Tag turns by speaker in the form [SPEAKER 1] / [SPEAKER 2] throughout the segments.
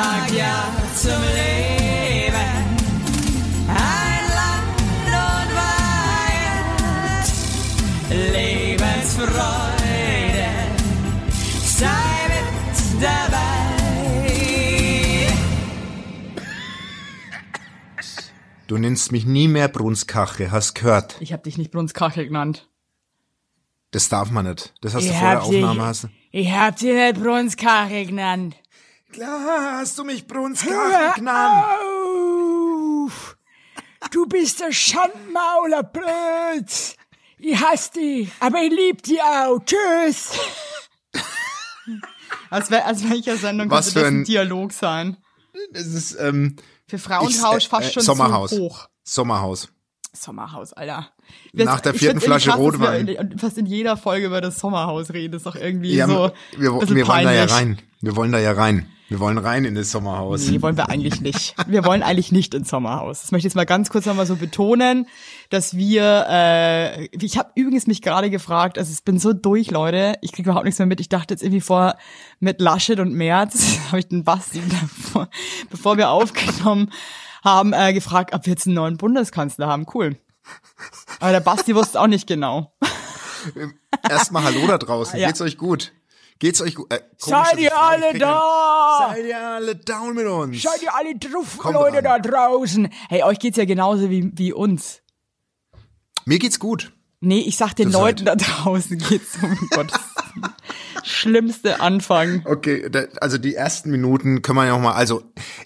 [SPEAKER 1] sag ja zum Leben. Ein Land und Weihend, Lebensfreude, sei mit dabei.
[SPEAKER 2] Du nennst mich nie mehr Brunskache, hast gehört.
[SPEAKER 3] Ich habe dich nicht Brunskachel genannt.
[SPEAKER 2] Das darf man nicht. Das hast
[SPEAKER 3] Ich
[SPEAKER 2] du vor der
[SPEAKER 3] hab dich-
[SPEAKER 2] Aufnahme. Hast.
[SPEAKER 3] Ich hab dich nicht Brunskachel genannt.
[SPEAKER 2] Klar, hast du mich Brunskache genannt.
[SPEAKER 3] auf! Du bist der Schandmauler, Blöd! Ich hasse dich, aber ich lieb dich auch. Tschüss! Als wäre als welcher Sendung
[SPEAKER 2] Was
[SPEAKER 3] könnte
[SPEAKER 2] für
[SPEAKER 3] das ein
[SPEAKER 2] ein-
[SPEAKER 3] Dialog sein?
[SPEAKER 2] Das ist ähm,
[SPEAKER 3] Für Frauentausch
[SPEAKER 2] ich- äh,
[SPEAKER 3] fast
[SPEAKER 2] äh,
[SPEAKER 3] schon
[SPEAKER 2] Sommerhaus.
[SPEAKER 3] zu hoch.
[SPEAKER 2] Sommerhaus.
[SPEAKER 3] Sommerhaus, Alter.
[SPEAKER 2] Nach der vierten Flasche Rotwein.
[SPEAKER 3] in- fast in jeder Folge über das Sommerhaus reden. Das ist doch irgendwie
[SPEAKER 2] Ja,
[SPEAKER 3] so
[SPEAKER 2] wir, wir wollen da ja rein. Wir wollen da ja rein. Wir wollen rein in das Sommerhaus.
[SPEAKER 3] Nee, wollen wir eigentlich nicht. Wir wollen eigentlich nicht ins Sommerhaus. Das möchte ich jetzt mal ganz kurz nochmal so betonen, dass wir, äh, ich habe übrigens mich gerade gefragt, also ich bin so durch, Leute, ich kriege überhaupt nichts mehr mit. Ich dachte jetzt irgendwie vor, mit Laschet und Merz, habe ich den Basti, davor, bevor wir aufgenommen haben, äh, gefragt, ob wir jetzt einen neuen Bundeskanzler haben. Cool. Aber der Basti wusste auch nicht genau.
[SPEAKER 2] Erstmal Hallo da draußen.
[SPEAKER 3] Ja.
[SPEAKER 2] Geht's euch gut? Geht's euch gut? Äh,
[SPEAKER 3] Seid ihr alle da?
[SPEAKER 2] Seid ihr alle down mit uns?
[SPEAKER 3] Seid ihr alle drauf,
[SPEAKER 2] Kommt
[SPEAKER 3] Leute
[SPEAKER 2] ran.
[SPEAKER 3] da draußen? Hey, euch geht's ja genauso wie, wie uns.
[SPEAKER 2] Mir geht's gut.
[SPEAKER 3] Nee, ich sag den
[SPEAKER 2] Das
[SPEAKER 3] Leuten
[SPEAKER 2] halt.
[SPEAKER 3] da draußen geht's um Gottes Willen. Schlimmste Anfang.
[SPEAKER 2] Okay, da, also die ersten Minuten können wir ja noch mal. Also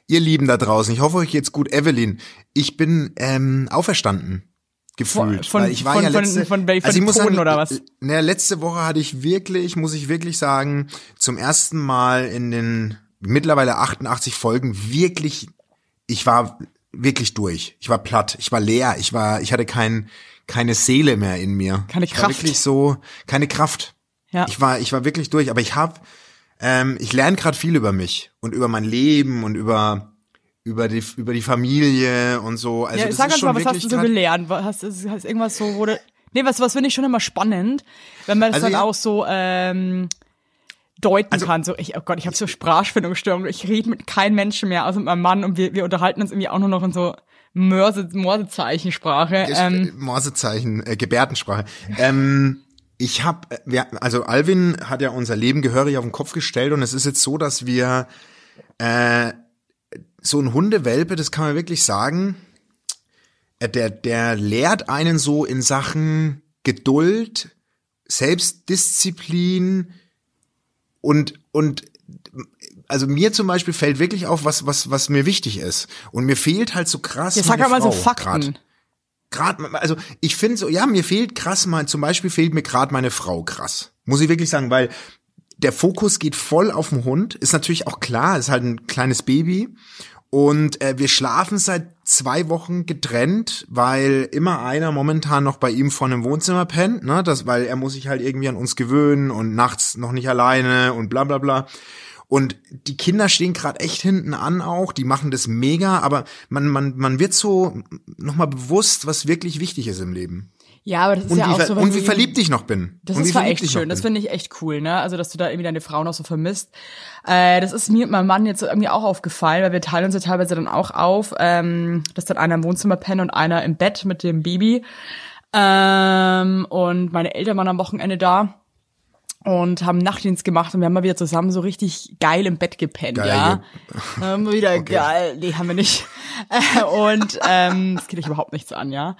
[SPEAKER 2] ihr Lieben da draußen, ich hoffe euch geht's gut. Evelyn, ich bin ähm, auferstanden gefühlt.
[SPEAKER 3] Von-
[SPEAKER 2] weil ich war
[SPEAKER 3] von-
[SPEAKER 2] ja
[SPEAKER 3] von-
[SPEAKER 2] letzte,
[SPEAKER 3] von wel- von
[SPEAKER 2] also ich muss sagen,
[SPEAKER 3] oder was?
[SPEAKER 2] Ne, letzte Woche hatte ich wirklich, muss ich wirklich sagen, zum ersten Mal in den mittlerweile 88 Folgen wirklich, ich war wirklich durch. Ich war platt, ich war leer, ich war, ich hatte kein, keine Seele mehr in mir.
[SPEAKER 3] Keine
[SPEAKER 2] ich War
[SPEAKER 3] Kraft.
[SPEAKER 2] wirklich so, keine Kraft.
[SPEAKER 3] Ja.
[SPEAKER 2] Ich war, ich war wirklich durch, aber ich habe, ähm, ich lerne gerade viel über mich und über mein Leben und über über die über die Familie und so. Also
[SPEAKER 3] ja, sag uns mal, was hast du so gelernt? Was- Hast, hast, irgendwas so, wurde. Nee, was, was finde ich schon immer spannend, wenn man das
[SPEAKER 2] Also
[SPEAKER 3] dann
[SPEAKER 2] ja-
[SPEAKER 3] auch so ähm, deuten
[SPEAKER 2] Also-
[SPEAKER 3] kann. So, ich, oh Gott, ich habe so Sprachfindungsstörungen. Ich rede mit keinem Menschen mehr, außer mit meinem Mann und wir, wir unterhalten uns irgendwie auch nur noch in so Mörse, Morsezeichensprache.
[SPEAKER 2] Ich-
[SPEAKER 3] Ähm,
[SPEAKER 2] äh, Morsezeichen, äh, Gebärdensprache. Ähm, ich habe, wir, also Alvin hat ja unser Leben gehörig auf den Kopf gestellt und es ist jetzt so, dass wir äh, so ein Hundewelpe, das kann man wirklich sagen, äh, der, der lehrt einen so in Sachen Geduld, Selbstdisziplin und und also mir zum Beispiel fällt wirklich auf, was was was mir wichtig ist und mir fehlt halt so krass.
[SPEAKER 3] jetzt sag mal so Fakten.
[SPEAKER 2] grad gerade, also ich finde so, ja, mir fehlt krass mal, zum Beispiel fehlt mir gerade meine Frau krass. Muss ich wirklich sagen, weil der Fokus geht voll auf den Hund. Ist natürlich auch klar, ist halt ein kleines Baby. Und äh, wir schlafen seit zwei Wochen getrennt, weil immer einer momentan noch bei ihm vor einem Wohnzimmer pennt, ne? Das, weil er muss sich halt irgendwie an uns gewöhnen und nachts noch nicht alleine und bla bla bla. Und die Kinder stehen gerade echt hinten an auch, die machen das mega, aber man, man, man wird so nochmal bewusst, was wirklich wichtig ist im Leben.
[SPEAKER 3] Ja, aber das ist
[SPEAKER 2] Und,
[SPEAKER 3] ja auch so.
[SPEAKER 2] und wie verliebt ich noch bin.
[SPEAKER 3] Das
[SPEAKER 2] und
[SPEAKER 3] ist zwar echt schön, das finde ich echt cool, ne? Also, dass du da irgendwie deine Frau noch so vermisst. Äh, das ist mir und meinem Mann jetzt irgendwie auch aufgefallen, weil wir teilen uns ja teilweise dann auch auf, ähm, dass dann einer im Wohnzimmer pennt und einer im Bett mit dem Baby. Ähm, und meine Eltern waren am Wochenende da und haben Nachtdienst gemacht und wir haben mal wieder zusammen so richtig geil im Bett gepennt,
[SPEAKER 2] Geil,
[SPEAKER 3] ja. Wir wieder geil, nee, haben wir nicht. Und ähm, das geht euch überhaupt nichts an, ja.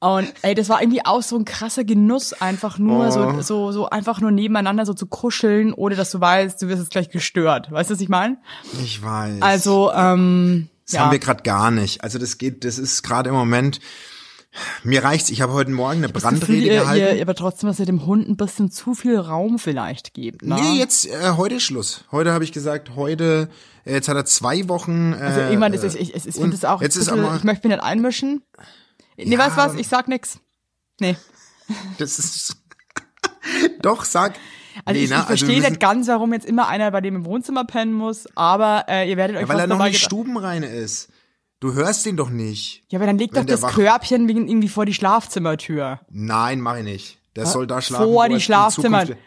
[SPEAKER 3] Und ey, das war irgendwie auch so ein krasser Genuss, einfach nur
[SPEAKER 2] Oh.
[SPEAKER 3] so, so, so einfach nur nebeneinander so zu kuscheln, ohne dass du weißt, du wirst jetzt gleich gestört. Weißt du, was ich meine?
[SPEAKER 2] Ich weiß.
[SPEAKER 3] Also, ähm,
[SPEAKER 2] das
[SPEAKER 3] ja.
[SPEAKER 2] haben wir gerade gar nicht. Also das geht, das ist gerade im Moment. Mir reicht's. Ich habe heute Morgen eine
[SPEAKER 3] Gefühl,
[SPEAKER 2] Brandrede
[SPEAKER 3] ihr,
[SPEAKER 2] gehalten.
[SPEAKER 3] ihr, aber trotzdem, dass ihr dem Hund ein bisschen zu viel Raum vielleicht gebt. Ne?
[SPEAKER 2] Nee, jetzt äh, heute ist Schluss. Heute habe ich gesagt, heute äh, jetzt hat er zwei Wochen. Äh,
[SPEAKER 3] Also ich meine, es ist, ich, ich, ich finde es auch,
[SPEAKER 2] jetzt
[SPEAKER 3] ein
[SPEAKER 2] ist
[SPEAKER 3] bisschen-
[SPEAKER 2] aber-
[SPEAKER 3] ich möchte mich nicht einmischen. Nee, weißt du was, ich sag nix. Nee.
[SPEAKER 2] das ist doch sag.
[SPEAKER 3] Also
[SPEAKER 2] nee,
[SPEAKER 3] ich,
[SPEAKER 2] ne?
[SPEAKER 3] ich verstehe
[SPEAKER 2] wir müssen-
[SPEAKER 3] nicht ganz, warum jetzt immer einer bei dem im Wohnzimmer pennen muss, aber äh, ihr werdet euch
[SPEAKER 2] Ja, weil er noch nicht stubenrein ist. Du hörst ihn doch nicht.
[SPEAKER 3] Ja, aber dann
[SPEAKER 2] wenn
[SPEAKER 3] doch das
[SPEAKER 2] wach-
[SPEAKER 3] Körbchen irgendwie vor die Schlafzimmertür.
[SPEAKER 2] Nein, mach ich nicht. Der soll da schlafen.
[SPEAKER 3] Vor die
[SPEAKER 2] er
[SPEAKER 3] Schlafzimmer.
[SPEAKER 2] Zukunft-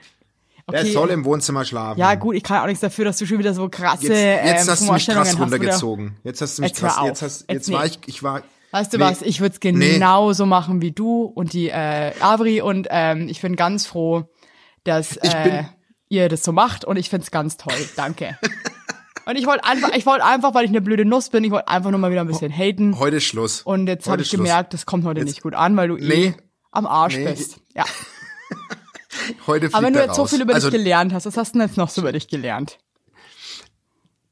[SPEAKER 2] Der
[SPEAKER 3] Okay.
[SPEAKER 2] soll im Wohnzimmer schlafen.
[SPEAKER 3] Ja, gut, ich kann auch nichts dafür, dass du schon wieder so krasse
[SPEAKER 2] Jetzt, jetzt
[SPEAKER 3] ähm,
[SPEAKER 2] hast du mich krass runtergezogen. Jetzt hast du mich
[SPEAKER 3] Jetzt
[SPEAKER 2] krass. Jetzt, hast,
[SPEAKER 3] Jetzt
[SPEAKER 2] jetzt war
[SPEAKER 3] nee.
[SPEAKER 2] ich, ich war.
[SPEAKER 3] Weißt du
[SPEAKER 2] Nee.
[SPEAKER 3] was, ich würde es
[SPEAKER 2] Nee.
[SPEAKER 3] genauso machen wie du und die äh, Avri und ähm, ich bin ganz froh, dass äh, ihr das so macht und ich find's ganz toll. Danke. und ich wollte einfach, ich wollte einfach, weil ich eine blöde Nuss bin, ich wollte einfach nur mal wieder ein bisschen haten.
[SPEAKER 2] Heute ist Schluss.
[SPEAKER 3] Und jetzt habe ich
[SPEAKER 2] Schluss.
[SPEAKER 3] gemerkt, das kommt heute
[SPEAKER 2] Jetzt-
[SPEAKER 3] nicht gut an, weil du
[SPEAKER 2] Nee.
[SPEAKER 3] eh am Arsch
[SPEAKER 2] Nee.
[SPEAKER 3] bist. Ja.
[SPEAKER 2] Heute
[SPEAKER 3] Aber wenn du jetzt so viel über
[SPEAKER 2] also,
[SPEAKER 3] dich gelernt hast, was hast du denn jetzt noch so über dich gelernt?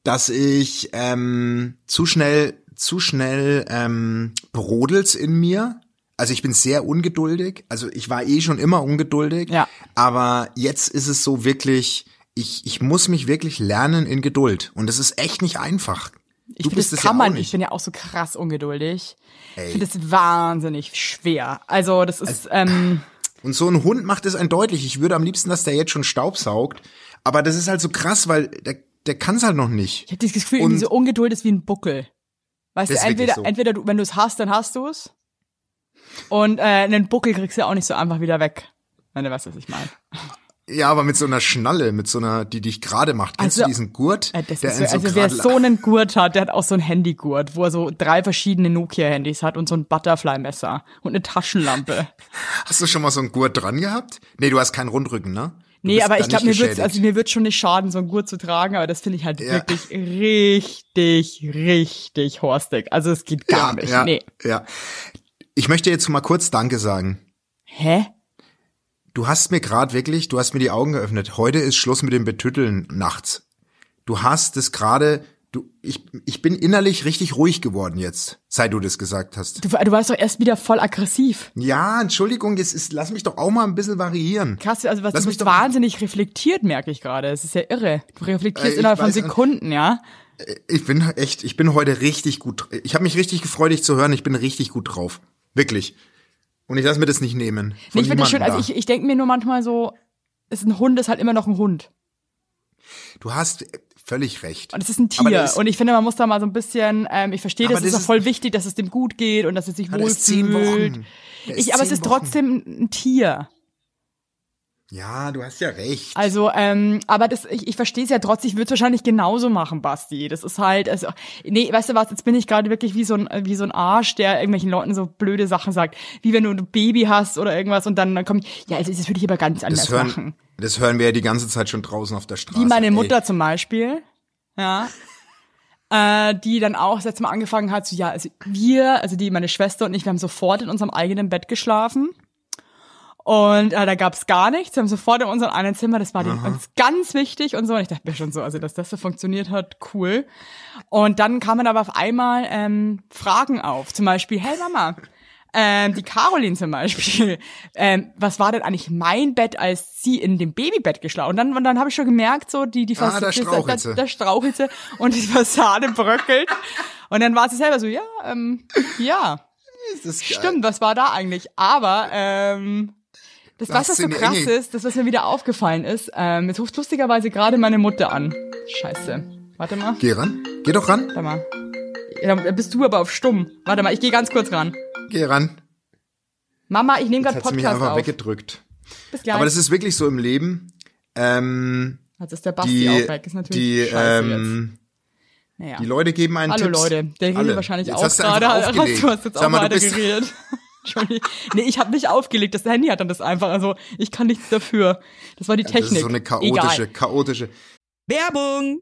[SPEAKER 2] dass ich ähm, zu schnell, zu schnell ähm, brodelt's in mir. Also ich bin sehr ungeduldig. Also ich war eh schon immer ungeduldig.
[SPEAKER 3] Ja.
[SPEAKER 2] Aber jetzt ist es so wirklich, ich, ich muss mich wirklich lernen in Geduld. Und das ist echt nicht einfach.
[SPEAKER 3] Ich finde, das
[SPEAKER 2] es
[SPEAKER 3] kann
[SPEAKER 2] ja
[SPEAKER 3] man. Ich
[SPEAKER 2] nicht.
[SPEAKER 3] bin ja auch so krass ungeduldig.
[SPEAKER 2] Ey.
[SPEAKER 3] Ich finde das wahnsinnig schwer. Also das ist, ähm,
[SPEAKER 2] Und so ein Hund macht es ein deutlich. Ich würde am liebsten, dass der jetzt schon Staub saugt. Aber das ist halt so krass, weil der, der kann es halt noch nicht.
[SPEAKER 3] ich habe das Gefühl,
[SPEAKER 2] Und-
[SPEAKER 3] diese Ungeduld ist wie ein Buckel. Weißt du, entweder,
[SPEAKER 2] so.
[SPEAKER 3] entweder du, wenn du es hast, dann hast du es. Und äh, einen Buckel kriegst du auch nicht so einfach wieder weg. Wenn du weißt, was ich meine.
[SPEAKER 2] Ja, aber mit so einer Schnalle, mit so einer, die dich gerade macht. Kennst
[SPEAKER 3] Also,
[SPEAKER 2] du diesen Gurt?
[SPEAKER 3] Äh, das
[SPEAKER 2] der
[SPEAKER 3] so,
[SPEAKER 2] so
[SPEAKER 3] also wer so einen Gurt hat, der hat auch so einen Handygurt, wo er so drei verschiedene Nokia-Handys hat und so ein Butterfly-Messer und eine Taschenlampe.
[SPEAKER 2] Hast du schon mal so einen Gurt dran gehabt? Nee, du hast keinen Rundrücken, ne? Du
[SPEAKER 3] Nee, aber ich glaube, mir
[SPEAKER 2] geschädigt.
[SPEAKER 3] also mir wird schon nicht schaden, so einen Gurt zu tragen, aber das finde ich halt
[SPEAKER 2] Ja.
[SPEAKER 3] wirklich richtig, richtig horstig. Also es geht gar
[SPEAKER 2] ja,
[SPEAKER 3] nicht.
[SPEAKER 2] ja,
[SPEAKER 3] Nee.
[SPEAKER 2] ja. Ich möchte jetzt mal kurz Danke sagen.
[SPEAKER 3] Hä?
[SPEAKER 2] Du hast mir gerade wirklich, du hast mir die Augen geöffnet. Heute ist Schluss mit dem Betütteln nachts. Du hast es gerade, du, ich, ich bin innerlich richtig ruhig geworden jetzt, seit du das gesagt hast.
[SPEAKER 3] Du, du warst doch erst wieder voll aggressiv.
[SPEAKER 2] Ja, Entschuldigung, jetzt ist, lass mich doch auch mal ein bisschen variieren.
[SPEAKER 3] Krass, also was
[SPEAKER 2] Lass
[SPEAKER 3] du
[SPEAKER 2] mich
[SPEAKER 3] bist wahnsinnig reflektiert, merke ich gerade. Es ist ja irre. Du reflektierst
[SPEAKER 2] Äh,
[SPEAKER 3] innerhalb von
[SPEAKER 2] weiß-
[SPEAKER 3] Sekunden, ja?
[SPEAKER 2] Ich bin echt, ich bin heute richtig gut. Ich habe mich richtig gefreut, dich zu hören. Ich bin richtig gut drauf. Wirklich. Und ich lasse mir das nicht nehmen.
[SPEAKER 3] Nee, ich finde das schön. Also ich, ich denke mir nur manchmal so, ist ein Hund ist halt immer noch ein Hund.
[SPEAKER 2] Du hast völlig recht.
[SPEAKER 3] Und es ist ein Tier.
[SPEAKER 2] ist-
[SPEAKER 3] und ich finde, man muss da mal so ein bisschen, ähm, ich verstehe, das ist
[SPEAKER 2] das
[SPEAKER 3] auch
[SPEAKER 2] ist-
[SPEAKER 3] voll wichtig, dass es dem gut geht und dass es sich
[SPEAKER 2] ist
[SPEAKER 3] wohlfühlt.
[SPEAKER 2] Ist
[SPEAKER 3] Ich, aber es ist
[SPEAKER 2] Wochen.
[SPEAKER 3] trotzdem ein Tier.
[SPEAKER 2] Ja, du hast ja recht.
[SPEAKER 3] Also, ähm, aber das, ich, ich verstehe es ja trotzdem, ich würde es wahrscheinlich genauso machen, Basti. Das ist halt, also, nee, weißt du was, jetzt bin ich gerade wirklich wie so ein, wie so ein Arsch, der irgendwelchen Leuten so blöde Sachen sagt. Wie wenn du ein Baby hast oder irgendwas und dann, dann kommt, ja, also, das würde ich aber ganz anders
[SPEAKER 2] das hören,
[SPEAKER 3] machen.
[SPEAKER 2] das hören wir ja die ganze Zeit schon draußen auf der Straße.
[SPEAKER 3] Wie meine
[SPEAKER 2] Ey.
[SPEAKER 3] Mutter zum Beispiel, ja, äh, die dann auch das letzte Mal angefangen hat, so, ja, also wir, also die, meine Schwester und ich, wir haben sofort in unserem eigenen Bett geschlafen. Und äh, da gab's gar nichts. Wir haben sofort in unserem einen Zimmer, das war denen uns ganz wichtig und so. Und ich dachte mir schon so, also dass das so funktioniert hat, cool. Und dann kamen aber auf einmal ähm, Fragen auf. Zum Beispiel, hey Mama, ähm, die Caroline zum Beispiel, ähm, was war denn eigentlich mein Bett, als sie in dem Babybett geschlafen? Und dann, und dann habe ich schon gemerkt, so die die
[SPEAKER 2] Ah, da
[SPEAKER 3] da, da strauchelt sie und die Fassade bröckelt. Und dann war sie selber so, ja, ähm, ja, stimmt, was war da eigentlich? Aber ähm, das,
[SPEAKER 2] Da
[SPEAKER 3] was das so krass
[SPEAKER 2] Enge.
[SPEAKER 3] ist, das, was mir wieder aufgefallen ist, ähm, jetzt ruft lustigerweise gerade meine Mutter an. Scheiße. Warte mal,
[SPEAKER 2] Geh ran. Geh doch ran.
[SPEAKER 3] warte mal. Ja, dann bist du aber auf stumm. Warte mal, ich gehe ganz kurz ran.
[SPEAKER 2] Geh ran.
[SPEAKER 3] Mama, ich nehme gerade
[SPEAKER 2] sie mich
[SPEAKER 3] Podcast
[SPEAKER 2] einfach
[SPEAKER 3] auf.
[SPEAKER 2] weggedrückt.
[SPEAKER 3] Bis gleich.
[SPEAKER 2] Aber das ist wirklich so im Leben. Ähm,
[SPEAKER 3] Jetzt ist der Basti
[SPEAKER 2] die,
[SPEAKER 3] auch weg. Ist natürlich
[SPEAKER 2] die,
[SPEAKER 3] scheiße
[SPEAKER 2] ähm,
[SPEAKER 3] jetzt. Naja.
[SPEAKER 2] die Leute geben einen
[SPEAKER 3] Hallo
[SPEAKER 2] Tipps.
[SPEAKER 3] Leute, der redet
[SPEAKER 2] Alle.
[SPEAKER 3] wahrscheinlich
[SPEAKER 2] Jetzt
[SPEAKER 3] auch gerade. Hast, du hast jetzt
[SPEAKER 2] Sag
[SPEAKER 3] auch
[SPEAKER 2] mal,
[SPEAKER 3] weiter
[SPEAKER 2] bist-
[SPEAKER 3] geredet. Entschuldigung. Nee, ich habe nicht aufgelegt. Das Handy hat dann das einfach. Also ich kann nichts dafür. Das war die
[SPEAKER 2] Das
[SPEAKER 3] Technik.
[SPEAKER 2] ist so eine chaotische,
[SPEAKER 3] Egal.
[SPEAKER 2] chaotische.
[SPEAKER 3] Werbung!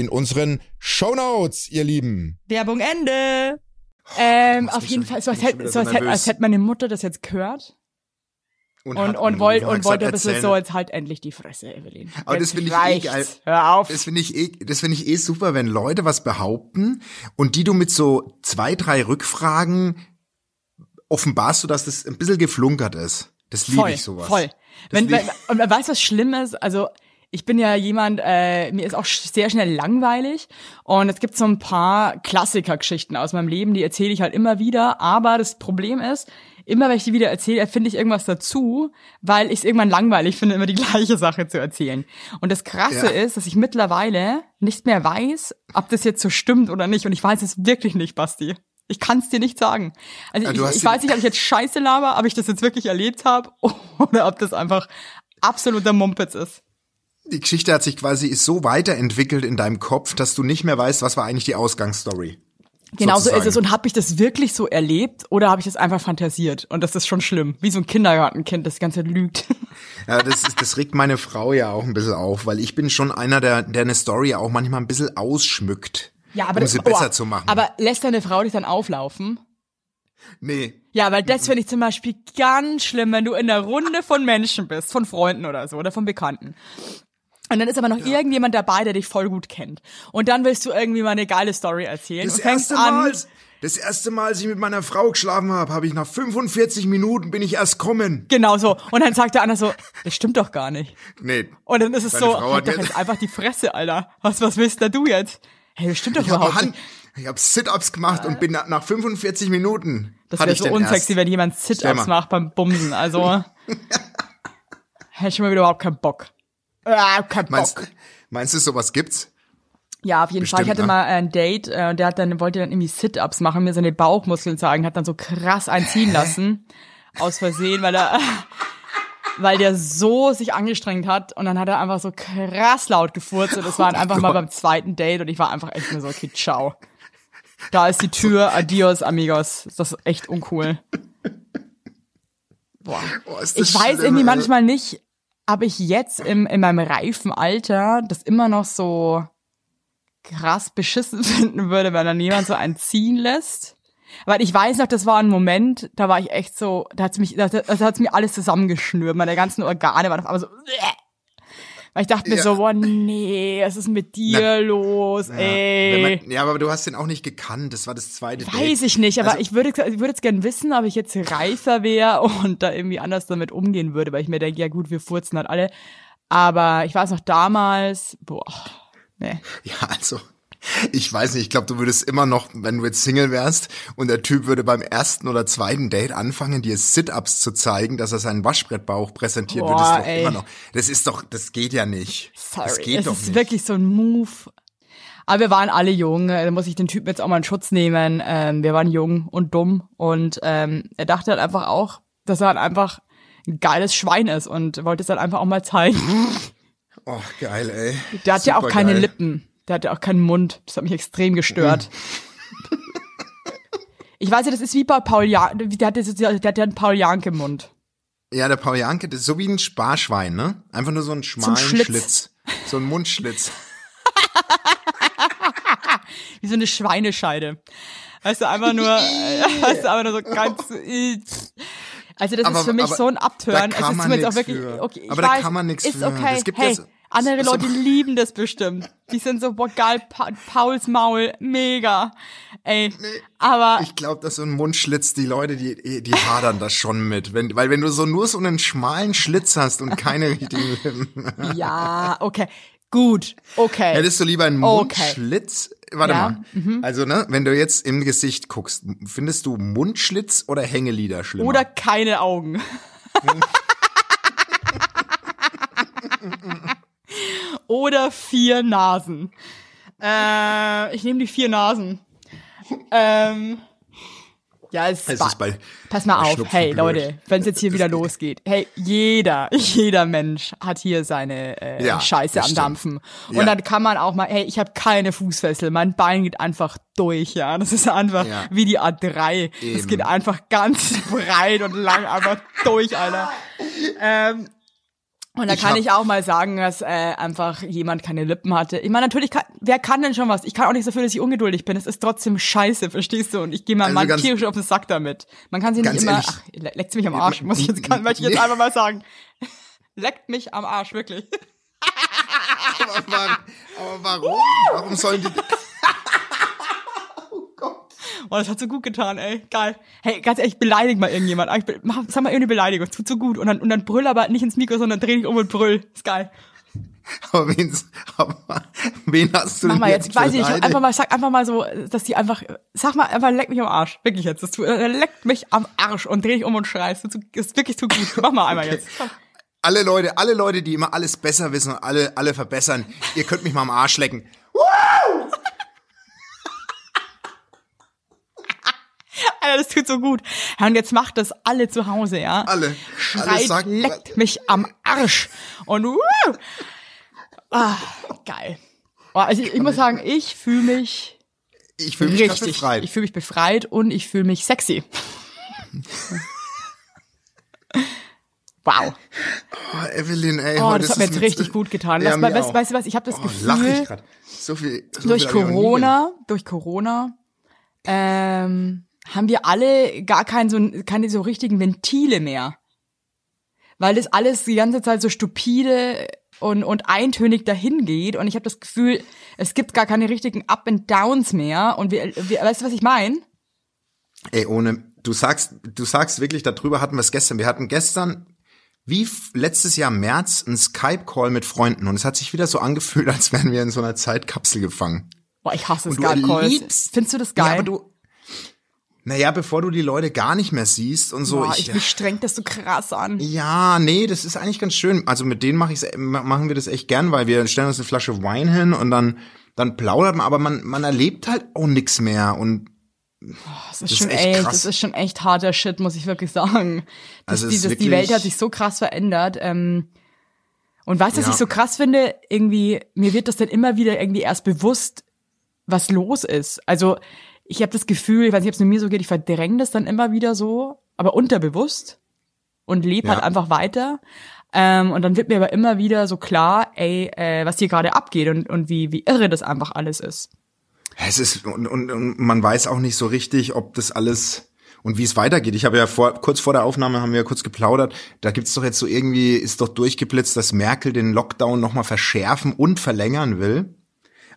[SPEAKER 2] in unseren Shownotes, ihr Lieben.
[SPEAKER 3] Werbung Ende. Ähm,
[SPEAKER 2] machst
[SPEAKER 3] auf jeden
[SPEAKER 2] schon-
[SPEAKER 3] Fall, so als, hätte, so
[SPEAKER 2] so
[SPEAKER 3] als, hätte, als hätte meine Mutter das jetzt gehört und, und,
[SPEAKER 2] mir
[SPEAKER 3] wollt, und wollte ein bisschen so, jetzt halt endlich die Fresse, Evelyn.
[SPEAKER 2] Aber
[SPEAKER 3] Jetzt
[SPEAKER 2] das finde ich eh geil.
[SPEAKER 3] Hör auf.
[SPEAKER 2] Das finde ich eh, das finde ich eh super, wenn Leute was behaupten und die du mit so zwei, drei Rückfragen offenbarst du, dass das ein bisschen geflunkert ist. Das liebe ich sowas.
[SPEAKER 3] voll.
[SPEAKER 2] Das
[SPEAKER 3] Wenn,
[SPEAKER 2] lieb-
[SPEAKER 3] wenn, und man weiß, was schlimm ist, also ich bin ja jemand, äh, mir ist auch sehr schnell langweilig und es gibt so ein paar Klassikergeschichten aus meinem Leben, die erzähle ich halt immer wieder, aber das Problem ist, immer wenn ich die wieder erzähle, erfinde ich irgendwas dazu, weil ich es irgendwann langweilig finde, immer die gleiche Sache zu erzählen. Und das Krasse
[SPEAKER 2] Ja.
[SPEAKER 3] ist, dass ich mittlerweile nicht mehr weiß, ob das jetzt so stimmt oder nicht und ich weiß es wirklich nicht, Basti. Ich kann es dir nicht sagen. Also
[SPEAKER 2] Ja,
[SPEAKER 3] ich,
[SPEAKER 2] hast
[SPEAKER 3] ich
[SPEAKER 2] die-
[SPEAKER 3] weiß nicht, ob ich jetzt Scheiße laber, ob ich das jetzt wirklich erlebt habe oder ob das einfach absoluter Mumpitz ist.
[SPEAKER 2] Die Geschichte hat sich quasi so weiterentwickelt in deinem Kopf, dass du nicht mehr weißt, was war eigentlich die Ausgangsstory.
[SPEAKER 3] Genau so ist es. Und habe ich das wirklich so erlebt oder habe ich das einfach fantasiert? Und das ist schon schlimm. Wie so ein Kindergartenkind, das ganze lügt.
[SPEAKER 2] Ja, das, ist, das regt meine Frau ja auch ein bisschen auf, weil ich bin schon einer, der, der eine Story auch manchmal ein bisschen ausschmückt,
[SPEAKER 3] Ja, aber
[SPEAKER 2] um
[SPEAKER 3] das,
[SPEAKER 2] sie besser
[SPEAKER 3] oh,
[SPEAKER 2] zu machen.
[SPEAKER 3] Aber lässt deine Frau dich dann auflaufen?
[SPEAKER 2] nee,
[SPEAKER 3] Ja, weil das finde ich zum Beispiel ganz schlimm, wenn du in einer Runde von Menschen bist, von Freunden oder so oder von Bekannten. Und dann ist aber noch irgendjemand dabei, der dich voll gut kennt. Und dann willst du irgendwie mal eine geile Story erzählen
[SPEAKER 2] Das erste,
[SPEAKER 3] an.
[SPEAKER 2] Mal, das erste Mal, als ich mit meiner Frau geschlafen habe, habe ich nach 45 Minuten bin ich erst kommen.
[SPEAKER 3] Genau so. Und dann sagt der andere so, das stimmt doch gar nicht.
[SPEAKER 2] Nee.
[SPEAKER 3] Und dann ist es so,
[SPEAKER 2] Frau
[SPEAKER 3] halt doch jetzt einfach die Fresse, Alter. Was, was willst denn du jetzt? Hey, das stimmt doch
[SPEAKER 2] Ich
[SPEAKER 3] überhaupt
[SPEAKER 2] Hand,
[SPEAKER 3] nicht.
[SPEAKER 2] ich habe Sit-ups gemacht und bin nach, nach 45 Minuten.
[SPEAKER 3] Das wäre so unsexy,
[SPEAKER 2] erst.
[SPEAKER 3] wenn jemand Sit-Ups macht beim Bumsen. Also, hätte ich mal wieder überhaupt keinen Bock. Ah, kein Bock.
[SPEAKER 2] Meinst, meinst du, sowas gibt's?
[SPEAKER 3] Ja, auf jeden Fall. Ich
[SPEAKER 2] Bestimmt,
[SPEAKER 3] hatte
[SPEAKER 2] ne?
[SPEAKER 3] mal ein Date, äh, der hat dann, wollte dann irgendwie Sit-Ups machen, mir seine Bauchmuskeln zeigen, hat dann so krass einziehen lassen. Aus Versehen, weil er, weil der so sich angestrengt hat und dann hat er einfach so krass laut gefurzt und das war dann einfach mal
[SPEAKER 2] Oh Gott.
[SPEAKER 3] beim zweiten Date und ich war einfach echt nur so, okay, ciao. Da ist die Tür, adios, amigos. Das ist echt uncool. Boah.
[SPEAKER 2] Oh, ist das
[SPEAKER 3] Ich weiß
[SPEAKER 2] schlimm,
[SPEAKER 3] irgendwie
[SPEAKER 2] ey.
[SPEAKER 3] manchmal nicht, ob ich jetzt im, in meinem reifen Alter das immer noch so krass beschissen finden würde, wenn dann jemand so einen ziehen lässt. Weil ich weiß noch, das war ein Moment, da war ich echt so, da hat's mich, da, da hat's mir alles zusammengeschnürt, meine ganzen Organe waren auf einmal so, weil ich dachte mir
[SPEAKER 2] Ja.
[SPEAKER 3] so, boah, nee, was ist mit dir los,
[SPEAKER 2] Ja,
[SPEAKER 3] ey.
[SPEAKER 2] man, ja, aber du hast den auch nicht gekannt. Das war das zweite
[SPEAKER 3] Weiß
[SPEAKER 2] Date.
[SPEAKER 3] ich nicht, aber
[SPEAKER 2] Also-
[SPEAKER 3] ich würde, ich würde gern wissen, ob ich jetzt reifer wäre und da irgendwie anders damit umgehen würde, weil ich mir denke, ja gut, wir furzen halt alle. Aber ich weiß noch damals, boah, nee.
[SPEAKER 2] Ja, also. Ich weiß nicht, ich glaube, du würdest immer noch, wenn du jetzt Single wärst und der Typ würde beim ersten oder zweiten Date anfangen, dir Sit-Ups zu zeigen, dass er seinen Waschbrettbauch präsentiert,
[SPEAKER 3] Boah,
[SPEAKER 2] würdest du immer noch. Das ist doch, das geht ja nicht.
[SPEAKER 3] Sorry,
[SPEAKER 2] das geht
[SPEAKER 3] es
[SPEAKER 2] doch
[SPEAKER 3] ist
[SPEAKER 2] nicht.
[SPEAKER 3] wirklich so ein Move. Aber wir waren alle jung, da muss ich den Typen jetzt auch mal in Schutz nehmen. Ähm, wir waren jung und dumm und ähm, er dachte halt einfach auch, dass er halt einfach ein geiles Schwein ist und wollte es halt einfach auch mal zeigen.
[SPEAKER 2] oh, geil, ey.
[SPEAKER 3] Der hat ja auch keine
[SPEAKER 2] Supergeil.
[SPEAKER 3] Lippen. Der hat ja auch keinen Mund. Das hat mich extrem gestört. Ich weiß ja, das ist wie bei Paul Janke. Der hat, der hat ja einen Paul Janke-Mund.
[SPEAKER 2] Ja, der Paul Janke, das ist so wie ein Sparschwein, ne? Einfach nur so einen schmalen
[SPEAKER 3] Schlitz.
[SPEAKER 2] Schlitz. So ein Mundschlitz.
[SPEAKER 3] Wie so eine Schweinescheide. Weißt du, einfach nur, weißt du, einfach nur so ganz, also das
[SPEAKER 2] Aber-
[SPEAKER 3] ist für mich so ein Abtören.
[SPEAKER 2] da
[SPEAKER 3] Es
[SPEAKER 2] kann man
[SPEAKER 3] jetzt auch wirklich, okay,
[SPEAKER 2] Aber da
[SPEAKER 3] weiß,
[SPEAKER 2] kann man
[SPEAKER 3] ist
[SPEAKER 2] für.
[SPEAKER 3] okay,
[SPEAKER 2] Das gibt ja
[SPEAKER 3] hey,
[SPEAKER 2] so-
[SPEAKER 3] andere
[SPEAKER 2] so-
[SPEAKER 3] Leute lieben das bestimmt. Die sind so, boah, geil, pa Pauls Maul, mega. Ey, aber
[SPEAKER 2] Ich glaube, dass so ein Mundschlitz, die Leute, die, die hadern das schon mit. Wenn, weil wenn du so nur so einen schmalen Schlitz hast und keine richtigen Lippen.
[SPEAKER 3] ja, okay, gut, okay.
[SPEAKER 2] Hättest du lieber einen
[SPEAKER 3] Okay.
[SPEAKER 2] Mundschlitz? Warte
[SPEAKER 3] Ja, mhm.
[SPEAKER 2] mal. Also, ne, wenn du jetzt im Gesicht guckst, findest du Mundschlitz oder Hängelider schlimmer?
[SPEAKER 3] Oder keine Augen. Oder vier Nasen. Äh, ich nehme die vier Nasen. Ähm, ja, es,
[SPEAKER 2] Es ist bei,
[SPEAKER 3] Pass mal
[SPEAKER 2] bei
[SPEAKER 3] auf, hey
[SPEAKER 2] blöd.
[SPEAKER 3] Leute, wenn es jetzt hier wieder losgeht. Hey, jeder, jeder Mensch hat hier seine äh,
[SPEAKER 2] Ja,
[SPEAKER 3] Scheiße am. Dampfen. Und
[SPEAKER 2] Ja.
[SPEAKER 3] dann kann man auch mal, hey, ich habe keine Fußfessel, mein Bein geht einfach durch, ja. Das ist einfach
[SPEAKER 2] Ja.
[SPEAKER 3] wie die A3. Es geht einfach ganz breit und lang einfach durch, Alter. Ähm, und da
[SPEAKER 2] Ich
[SPEAKER 3] kann ich auch mal sagen, dass äh, einfach jemand keine Lippen hatte. Ich meine, natürlich kann, wer kann denn schon was? Ich kann auch nicht dafür, dass ich ungeduldig bin. Es ist trotzdem scheiße, verstehst du? Und ich gehe mal
[SPEAKER 2] Also
[SPEAKER 3] tierisch auf den Sack damit. Man kann sie nicht immer,
[SPEAKER 2] ehrlich-
[SPEAKER 3] ach, le- leckt's mich am Arsch, muss ich jetzt, kann, möchte ich jetzt einfach mal sagen. Leckt mich am Arsch, wirklich.
[SPEAKER 2] Aber, aber warum? Warum sollen die...
[SPEAKER 3] Oh, das hat so gut getan, ey. Geil. Hey, ganz ehrlich, beleidig mal irgendjemand. Ich be- Mach, sag mal irgendeine Beleidigung. Es tut so gut. Und dann, und dann brüll aber nicht ins Mikro, sondern dreh dich um und brüll. Ist geil.
[SPEAKER 2] Aber wen, aber wen hast du
[SPEAKER 3] Mach
[SPEAKER 2] denn
[SPEAKER 3] mal jetzt, ich weiß nicht,
[SPEAKER 2] beleidigt?
[SPEAKER 3] einfach mal, sag einfach mal so, dass die einfach, sag mal einfach, leck mich am Arsch. Wirklich jetzt. Das tut, äh, leckt mich am Arsch und dreh dich um und schreist. Das ist wirklich zu gut. Mach mal einmal jetzt. Komm.
[SPEAKER 2] Alle Leute, alle Leute, die immer alles besser wissen und alle, alle verbessern, ihr könnt mich mal am Arsch lecken.
[SPEAKER 3] Alter, das tut so gut. Ja, und jetzt macht das alle zu Hause, ja?
[SPEAKER 2] Alle. Alle
[SPEAKER 3] Schreit,
[SPEAKER 2] sagen-
[SPEAKER 3] leckt mich am Arsch. Und uh, ah, geil. Oh, also ich, ich muss sagen, ich fühle mich
[SPEAKER 2] Ich fühle mich
[SPEAKER 3] richtig.
[SPEAKER 2] befreit.
[SPEAKER 3] Ich fühle mich befreit und ich fühle mich sexy. wow.
[SPEAKER 2] Oh, Evelyn, ey.
[SPEAKER 3] Oh, das hat mir jetzt richtig gut getan.
[SPEAKER 2] Ja,
[SPEAKER 3] Lass, weißt, weißt du was, ich habe das
[SPEAKER 2] Oh, lach ich
[SPEAKER 3] Gefühl,
[SPEAKER 2] grad. So viel, so
[SPEAKER 3] durch
[SPEAKER 2] viel
[SPEAKER 3] Corona, durch Corona, ähm, haben wir alle gar keinen so, keine so richtigen Ventile mehr. Weil das alles die ganze Zeit so stupide und, und eintönig dahin geht. Und ich habe das Gefühl, es gibt gar keine richtigen Up and Downs mehr. Und wir, wir weißt du, was ich meine?
[SPEAKER 2] Ey, ohne, du sagst, du sagst wirklich, darüber hatten wir es gestern. Wir hatten gestern, wie letztes Jahr im März, einen Skype-Call mit Freunden und es hat sich wieder so angefühlt, als wären wir in so einer Zeitkapsel gefangen.
[SPEAKER 3] Boah, ich hasse Skype-Calls. Findest du das geil?
[SPEAKER 2] Ja, aber du, naja, bevor du die Leute gar nicht mehr siehst und so.
[SPEAKER 3] Boah,
[SPEAKER 2] ich,
[SPEAKER 3] ich, mich strengt das so krass an.
[SPEAKER 2] ja, nee, das ist eigentlich ganz schön. Also mit denen mach ich's, ma- machen wir das echt gern, weil wir stellen uns eine Flasche Wein hin und dann, dann plaudert man, aber man, man erlebt halt auch nix mehr und
[SPEAKER 3] Das ist
[SPEAKER 2] ist
[SPEAKER 3] schon
[SPEAKER 2] echt
[SPEAKER 3] echt,
[SPEAKER 2] krass.
[SPEAKER 3] das ist schon echt harter Shit, muss ich wirklich sagen. Das,
[SPEAKER 2] Also es ist
[SPEAKER 3] dieses, die
[SPEAKER 2] wirklich-
[SPEAKER 3] Welt hat sich so krass verändert. Ähm, und weißt du, was
[SPEAKER 2] Ja.
[SPEAKER 3] ich so krass finde? Irgendwie, mir wird das dann immer wieder irgendwie erst bewusst, was los ist. Also ich habe das Gefühl, ich weiß nicht, ob es mir so geht, ich verdränge das dann immer wieder so, aber unterbewusst und lebe
[SPEAKER 2] Ja.
[SPEAKER 3] halt einfach weiter. Ähm, und dann wird mir aber immer wieder so klar, ey, äh, was hier gerade abgeht und, und wie, wie irre das einfach alles ist.
[SPEAKER 2] Es ist und, und, und man weiß auch nicht so richtig, ob das alles und wie es weitergeht. Ich habe ja vor kurz vor der Aufnahme haben wir ja kurz geplaudert. Da gibt's doch jetzt so irgendwie ist doch durchgeblitzt, dass Merkel den Lockdown noch mal verschärfen und verlängern will.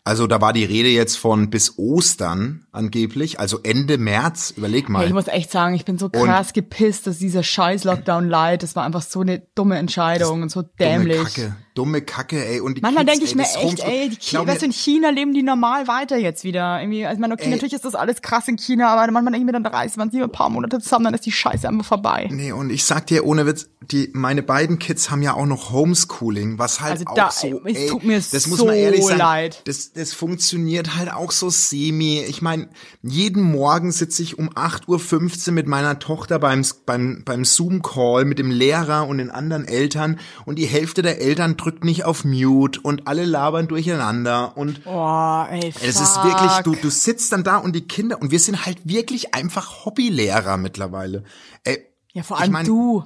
[SPEAKER 2] Also da war die Rede jetzt von bis Ostern angeblich, also Ende März. Überleg mal.
[SPEAKER 3] Hey, ich muss echt sagen, ich bin so krass gepisst, dass dieser scheiß Lockdown leid. Das war einfach so eine dumme Entscheidung und so dämlich.
[SPEAKER 2] Dumme Kacke, dumme Kacke, ey. Und die
[SPEAKER 3] Manchmal denke ich
[SPEAKER 2] ey,
[SPEAKER 3] mir echt, ey, die China, weißt in China leben die normal weiter jetzt wieder. Irgendwie, also ich meine, okay,
[SPEAKER 2] Ey.
[SPEAKER 3] natürlich ist das alles krass in China, aber manchmal denke ich mir, dann reißt man sie ein paar Monate zusammen, dann ist die Scheiße einfach vorbei.
[SPEAKER 2] Nee, und ich sag dir ohne Witz, die meine beiden Kids haben ja auch noch Homeschooling, was halt
[SPEAKER 3] Also
[SPEAKER 2] auch
[SPEAKER 3] da-
[SPEAKER 2] so ey,
[SPEAKER 3] tut mir
[SPEAKER 2] das muss
[SPEAKER 3] so
[SPEAKER 2] man ehrlich sagen,
[SPEAKER 3] leid.
[SPEAKER 2] Das das funktioniert halt auch so semi. Ich meine, jeden Morgen sitze ich um 8:15 Uhr mit meiner Tochter beim beim beim Zoom Call mit dem Lehrer und den anderen Eltern und die Hälfte der Eltern drückt nicht auf Mute und alle labern durcheinander und
[SPEAKER 3] Boah, ey, fuck.
[SPEAKER 2] es ist wirklich, du, du sitzt dann da und die Kinder, und wir sind halt wirklich einfach Hobbylehrer mittlerweile. Ey,
[SPEAKER 3] Ja, vor
[SPEAKER 2] ich
[SPEAKER 3] allem
[SPEAKER 2] mein,
[SPEAKER 3] du.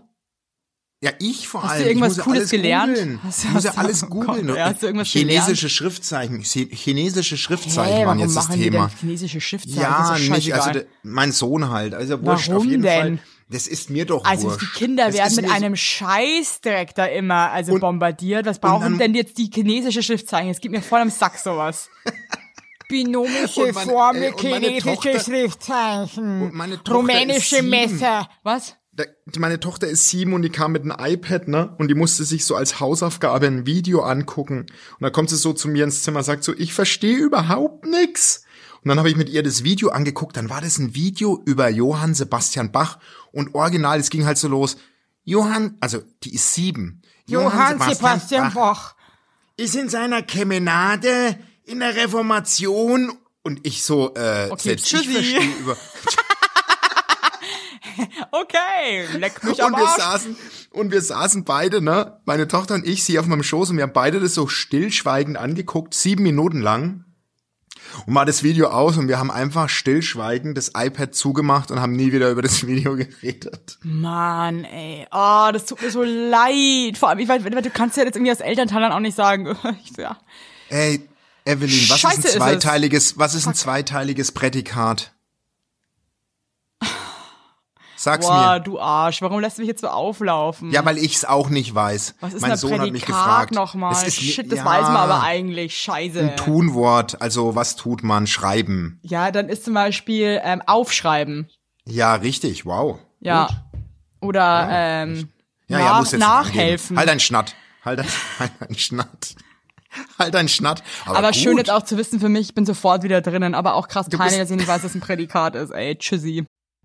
[SPEAKER 2] Ja, ich vor
[SPEAKER 3] Hast du
[SPEAKER 2] allem.
[SPEAKER 3] irgendwas
[SPEAKER 2] ich muss ja
[SPEAKER 3] Cooles gelernt?
[SPEAKER 2] Googeln.
[SPEAKER 3] Hast
[SPEAKER 2] Ich
[SPEAKER 3] du-
[SPEAKER 2] muss ja
[SPEAKER 3] du-
[SPEAKER 2] alles
[SPEAKER 3] oh Gott,
[SPEAKER 2] googeln.
[SPEAKER 3] hast du irgendwas
[SPEAKER 2] Chinesische Schriftzeichen. Chi- Chinesische Schriftzeichen
[SPEAKER 3] Hey,
[SPEAKER 2] waren jetzt das Thema.
[SPEAKER 3] chinesische Schriftzeichen?
[SPEAKER 2] Ja, nicht, also der, mein Sohn halt. Also wurscht, auf
[SPEAKER 3] Warum
[SPEAKER 2] jeden
[SPEAKER 3] denn?
[SPEAKER 2] Fall. Das ist mir doch
[SPEAKER 3] Also
[SPEAKER 2] wurscht.
[SPEAKER 3] die Kinder
[SPEAKER 2] Das
[SPEAKER 3] werden mit einem Scheißdreck da immer also
[SPEAKER 2] Und-
[SPEAKER 3] bombardiert. Was brauchen
[SPEAKER 2] dann-
[SPEAKER 3] denn jetzt die chinesische Schriftzeichen? Es gibt mir voll am Sack sowas. Binomische
[SPEAKER 2] meine-
[SPEAKER 3] Formel,
[SPEAKER 2] meine
[SPEAKER 3] chinesische
[SPEAKER 2] Tochter-
[SPEAKER 3] Schriftzeichen,
[SPEAKER 2] und meine Tochter
[SPEAKER 3] rumänische. Messer. Was?
[SPEAKER 2] Meine Tochter ist sieben und die kam mit einem iPad, ne? Und die musste sich so als Hausaufgabe ein Video angucken. Und da kommt sie so zu mir ins Zimmer, sagt so, ich verstehe überhaupt nix. Und dann habe ich mit ihr das Video angeguckt. Dann war das ein Video über Johann Sebastian Bach. Und original, es ging halt so los. Johann, also die ist sieben.
[SPEAKER 3] Johann Sebastian Bach.
[SPEAKER 2] ist in seiner Kemenade in der Reformation und ich so, äh,
[SPEAKER 3] Okay,
[SPEAKER 2] selbst ich
[SPEAKER 3] tschüssi.
[SPEAKER 2] verstehe über.
[SPEAKER 3] Okay, leck mich am
[SPEAKER 2] Und wir
[SPEAKER 3] Arsch.
[SPEAKER 2] saßen, und wir saßen beide, ne, meine Tochter und ich, sie auf meinem Schoß und wir haben beide das so stillschweigend angeguckt, sieben Minuten lang. Und war das Video aus und wir haben einfach stillschweigend das iPad zugemacht und haben nie wieder über das Video geredet.
[SPEAKER 3] Mann, ey. Oh, das tut mir so leid. Vor allem, ich weiß, du kannst ja jetzt irgendwie als Elternteil dann auch nicht sagen, ja.
[SPEAKER 2] Ey, Evelyn, was
[SPEAKER 3] Scheiße
[SPEAKER 2] ist
[SPEAKER 3] ist
[SPEAKER 2] ein
[SPEAKER 3] es.
[SPEAKER 2] zweiteiliges, was ist ein zweiteiliges Prädikat? Sag's
[SPEAKER 3] Boah,
[SPEAKER 2] mir.
[SPEAKER 3] du Arsch, warum lässt du mich jetzt so auflaufen?
[SPEAKER 2] Ja, weil ich's auch nicht weiß.
[SPEAKER 3] Was ist
[SPEAKER 2] mein Sohn hat mich
[SPEAKER 3] Prädikat
[SPEAKER 2] gefragt.
[SPEAKER 3] nochmal?
[SPEAKER 2] Es ist
[SPEAKER 3] Shit, das
[SPEAKER 2] ja,
[SPEAKER 3] weiß man aber eigentlich. Scheiße.
[SPEAKER 2] Ein Tunwort, also was tut man? Schreiben.
[SPEAKER 3] Ja, dann ist zum Beispiel ähm, aufschreiben.
[SPEAKER 2] Ja, richtig, wow.
[SPEAKER 3] Ja.
[SPEAKER 2] Gut.
[SPEAKER 3] Oder ähm,
[SPEAKER 2] Ja,
[SPEAKER 3] nach,
[SPEAKER 2] ja, muss jetzt
[SPEAKER 3] nachhelfen.
[SPEAKER 2] angeben. Halt dein Schnatt. Halt dein, halt Schnatt. Halt dein Schnatt. Aber,
[SPEAKER 3] aber schön jetzt auch zu wissen für mich, ich bin sofort wieder drinnen. Aber auch krass peinlich, dass ich nicht weiß, was ein Prädikat ist. Ey, tschüssi.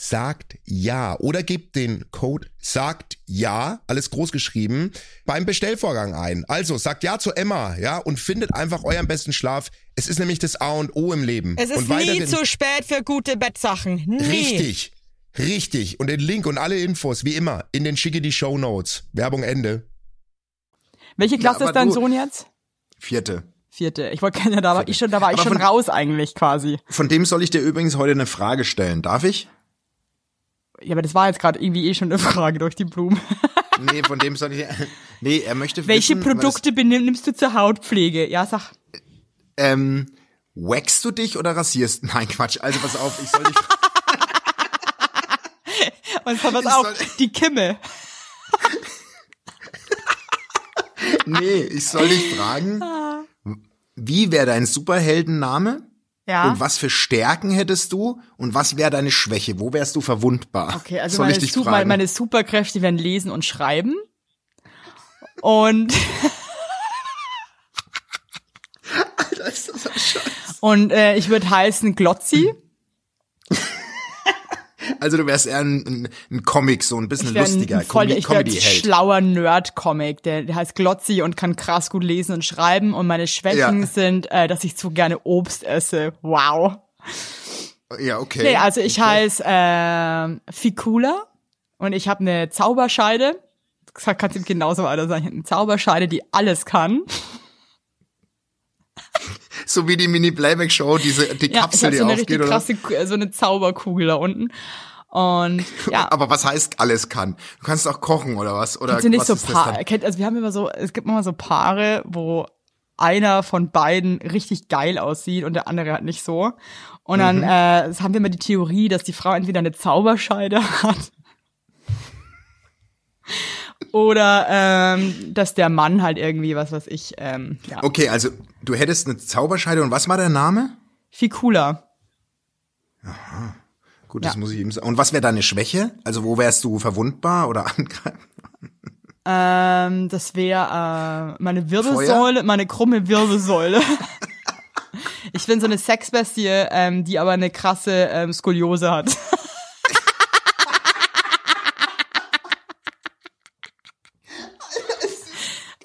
[SPEAKER 4] sagt ja oder gebt den Code sagt ja, alles groß geschrieben, beim Bestellvorgang ein. Also sagt ja zu Emma, ja, und findet einfach euren besten Schlaf. Es ist nämlich das A und O im Leben.
[SPEAKER 5] Es ist
[SPEAKER 4] und
[SPEAKER 5] nie zu spät für gute Bettsachen. Nie.
[SPEAKER 4] Richtig. Richtig. Und den Link und alle Infos, wie immer, in den schicke die Show Notes. Werbung Ende.
[SPEAKER 3] Welche Klasse
[SPEAKER 2] aber
[SPEAKER 3] ist dein
[SPEAKER 2] du-
[SPEAKER 3] Sohn jetzt?
[SPEAKER 2] Vierte.
[SPEAKER 3] Vierte. Ich wollte ja, da war ich schon, da war ich
[SPEAKER 2] Aber
[SPEAKER 3] schon
[SPEAKER 2] von-
[SPEAKER 3] raus eigentlich quasi.
[SPEAKER 2] Von dem soll ich dir übrigens heute eine Frage stellen. Darf ich?
[SPEAKER 3] Ja, aber das war jetzt gerade irgendwie eh schon eine Frage durch die Blumen.
[SPEAKER 2] Nee, von dem soll ich. Nee, er möchte
[SPEAKER 3] Welche
[SPEAKER 2] wissen,
[SPEAKER 3] Produkte nimmst du zur Hautpflege? Ja, sag.
[SPEAKER 2] Ähm, waxst du dich oder rasierst? Nein, Quatsch. Also pass auf, ich soll dich.
[SPEAKER 3] Und pass
[SPEAKER 2] Ich
[SPEAKER 3] auf,
[SPEAKER 2] soll-
[SPEAKER 3] die Kimme.
[SPEAKER 2] Nee, ich soll dich fragen. Wie wäre dein Superheldenname?
[SPEAKER 3] Ja.
[SPEAKER 2] Und was für Stärken hättest du? Und was wäre deine Schwäche? Wo wärst du verwundbar?
[SPEAKER 3] Okay, also meine, Su- meine,
[SPEAKER 2] fragen?
[SPEAKER 3] meine Superkräfte wären lesen und schreiben. Und,
[SPEAKER 2] Alter, ist das ein Scheiß.
[SPEAKER 3] und äh, ich würde heißen Glotzi.
[SPEAKER 2] Also du wärst eher ein, ein, ein Comic, so ein bisschen
[SPEAKER 3] Ich
[SPEAKER 2] lustiger
[SPEAKER 3] ein voll,
[SPEAKER 2] Com
[SPEAKER 3] ich wär ein schlauer Nerd-Comic. Der, der heißt Glotzi und kann krass gut lesen und schreiben. Und meine Schwächen
[SPEAKER 2] Ja.
[SPEAKER 3] sind, äh, dass ich zu gerne Obst esse. Wow.
[SPEAKER 2] Ja, okay.
[SPEAKER 3] Nee, also ich heiße ähm, Ficula und ich habe eine Zauberscheide. Das kannst du ihm genauso weiter. Ich hab eine Zauberscheide, die alles kann.
[SPEAKER 2] So wie die Mini-Playback-Show, diese die
[SPEAKER 3] Ja,
[SPEAKER 2] Kapsel, die
[SPEAKER 3] so eine
[SPEAKER 2] aufgeht,
[SPEAKER 3] richtig
[SPEAKER 2] oder?
[SPEAKER 3] krasse, äh, so eine Zauberkugel da unten. Und ja,
[SPEAKER 2] Aber was heißt alles kann? Du kannst auch kochen oder was? Oder
[SPEAKER 3] kennst du nicht
[SPEAKER 2] was
[SPEAKER 3] so
[SPEAKER 2] ist das
[SPEAKER 3] Paar,
[SPEAKER 2] dann?
[SPEAKER 3] kennt, also wir haben immer so, es gibt immer so Paare, wo einer von beiden richtig geil aussieht und der andere halt nicht so. Und dann
[SPEAKER 2] Mhm.
[SPEAKER 3] äh, haben wir immer die Theorie, dass die Frau entweder eine Zauberscheide hat oder ähm, dass der Mann halt irgendwie, was weiß ich, ähm, ja,
[SPEAKER 2] Okay, also du hättest eine Zauberscheide und was war der Name?
[SPEAKER 3] viel cooler.
[SPEAKER 2] Gut, das
[SPEAKER 3] Ja.
[SPEAKER 2] muss ich ihm sagen. Und was wäre deine Schwäche? Also wo wärst du verwundbar oder angreifbar?
[SPEAKER 3] Ähm, das wäre äh, meine Wirbelsäule, meine krumme Wirbelsäule. Ich bin so eine Sexbestie, ähm, die aber eine krasse ähm, Skoliose hat.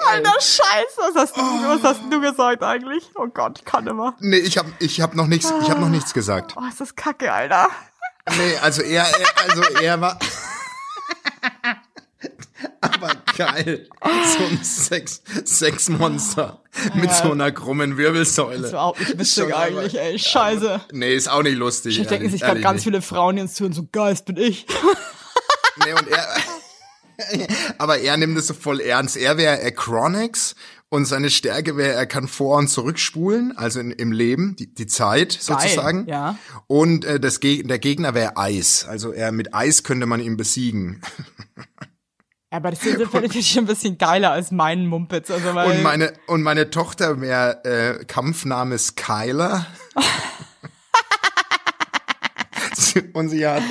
[SPEAKER 3] Alter Scheiße, was hast, du, was hast du gesagt eigentlich? Oh Gott, ich kann immer.
[SPEAKER 2] Nee, ich habe ich hab noch nichts, ich habe noch nichts gesagt.
[SPEAKER 3] Oh, ist das kacke, Alter.
[SPEAKER 2] Nee, also er, er also er war aber geil. So ein Sex Sexmonster mit
[SPEAKER 3] Ja.
[SPEAKER 2] so einer krummen Wirbelsäule.
[SPEAKER 3] Das ist überhaupt nicht
[SPEAKER 2] schon
[SPEAKER 3] eigentlich, ey. Scheiße.
[SPEAKER 2] Nee, ist auch nicht lustig.
[SPEAKER 3] Ich denke gerade
[SPEAKER 2] ehrlich
[SPEAKER 3] ganz
[SPEAKER 2] nicht.
[SPEAKER 3] viele Frauen, die uns zuhören, so Geist bin ich.
[SPEAKER 2] Nee, und er aber er nimmt es so voll ernst. Er wäre Acronics und seine Stärke wäre, er kann vor- und zurückspulen, also in, im Leben, die, die Zeit sozusagen.
[SPEAKER 3] ja.
[SPEAKER 2] Und äh, das Geg der Gegner wäre Eis. Also er mit Eis könnte man ihn besiegen.
[SPEAKER 3] Aber das ist finde ich schon ein bisschen geiler als meinen Mumpitz. Also, weil,
[SPEAKER 2] Und meine und meine Tochter wäre äh, Kampfname Skyler. Sie- und sie hat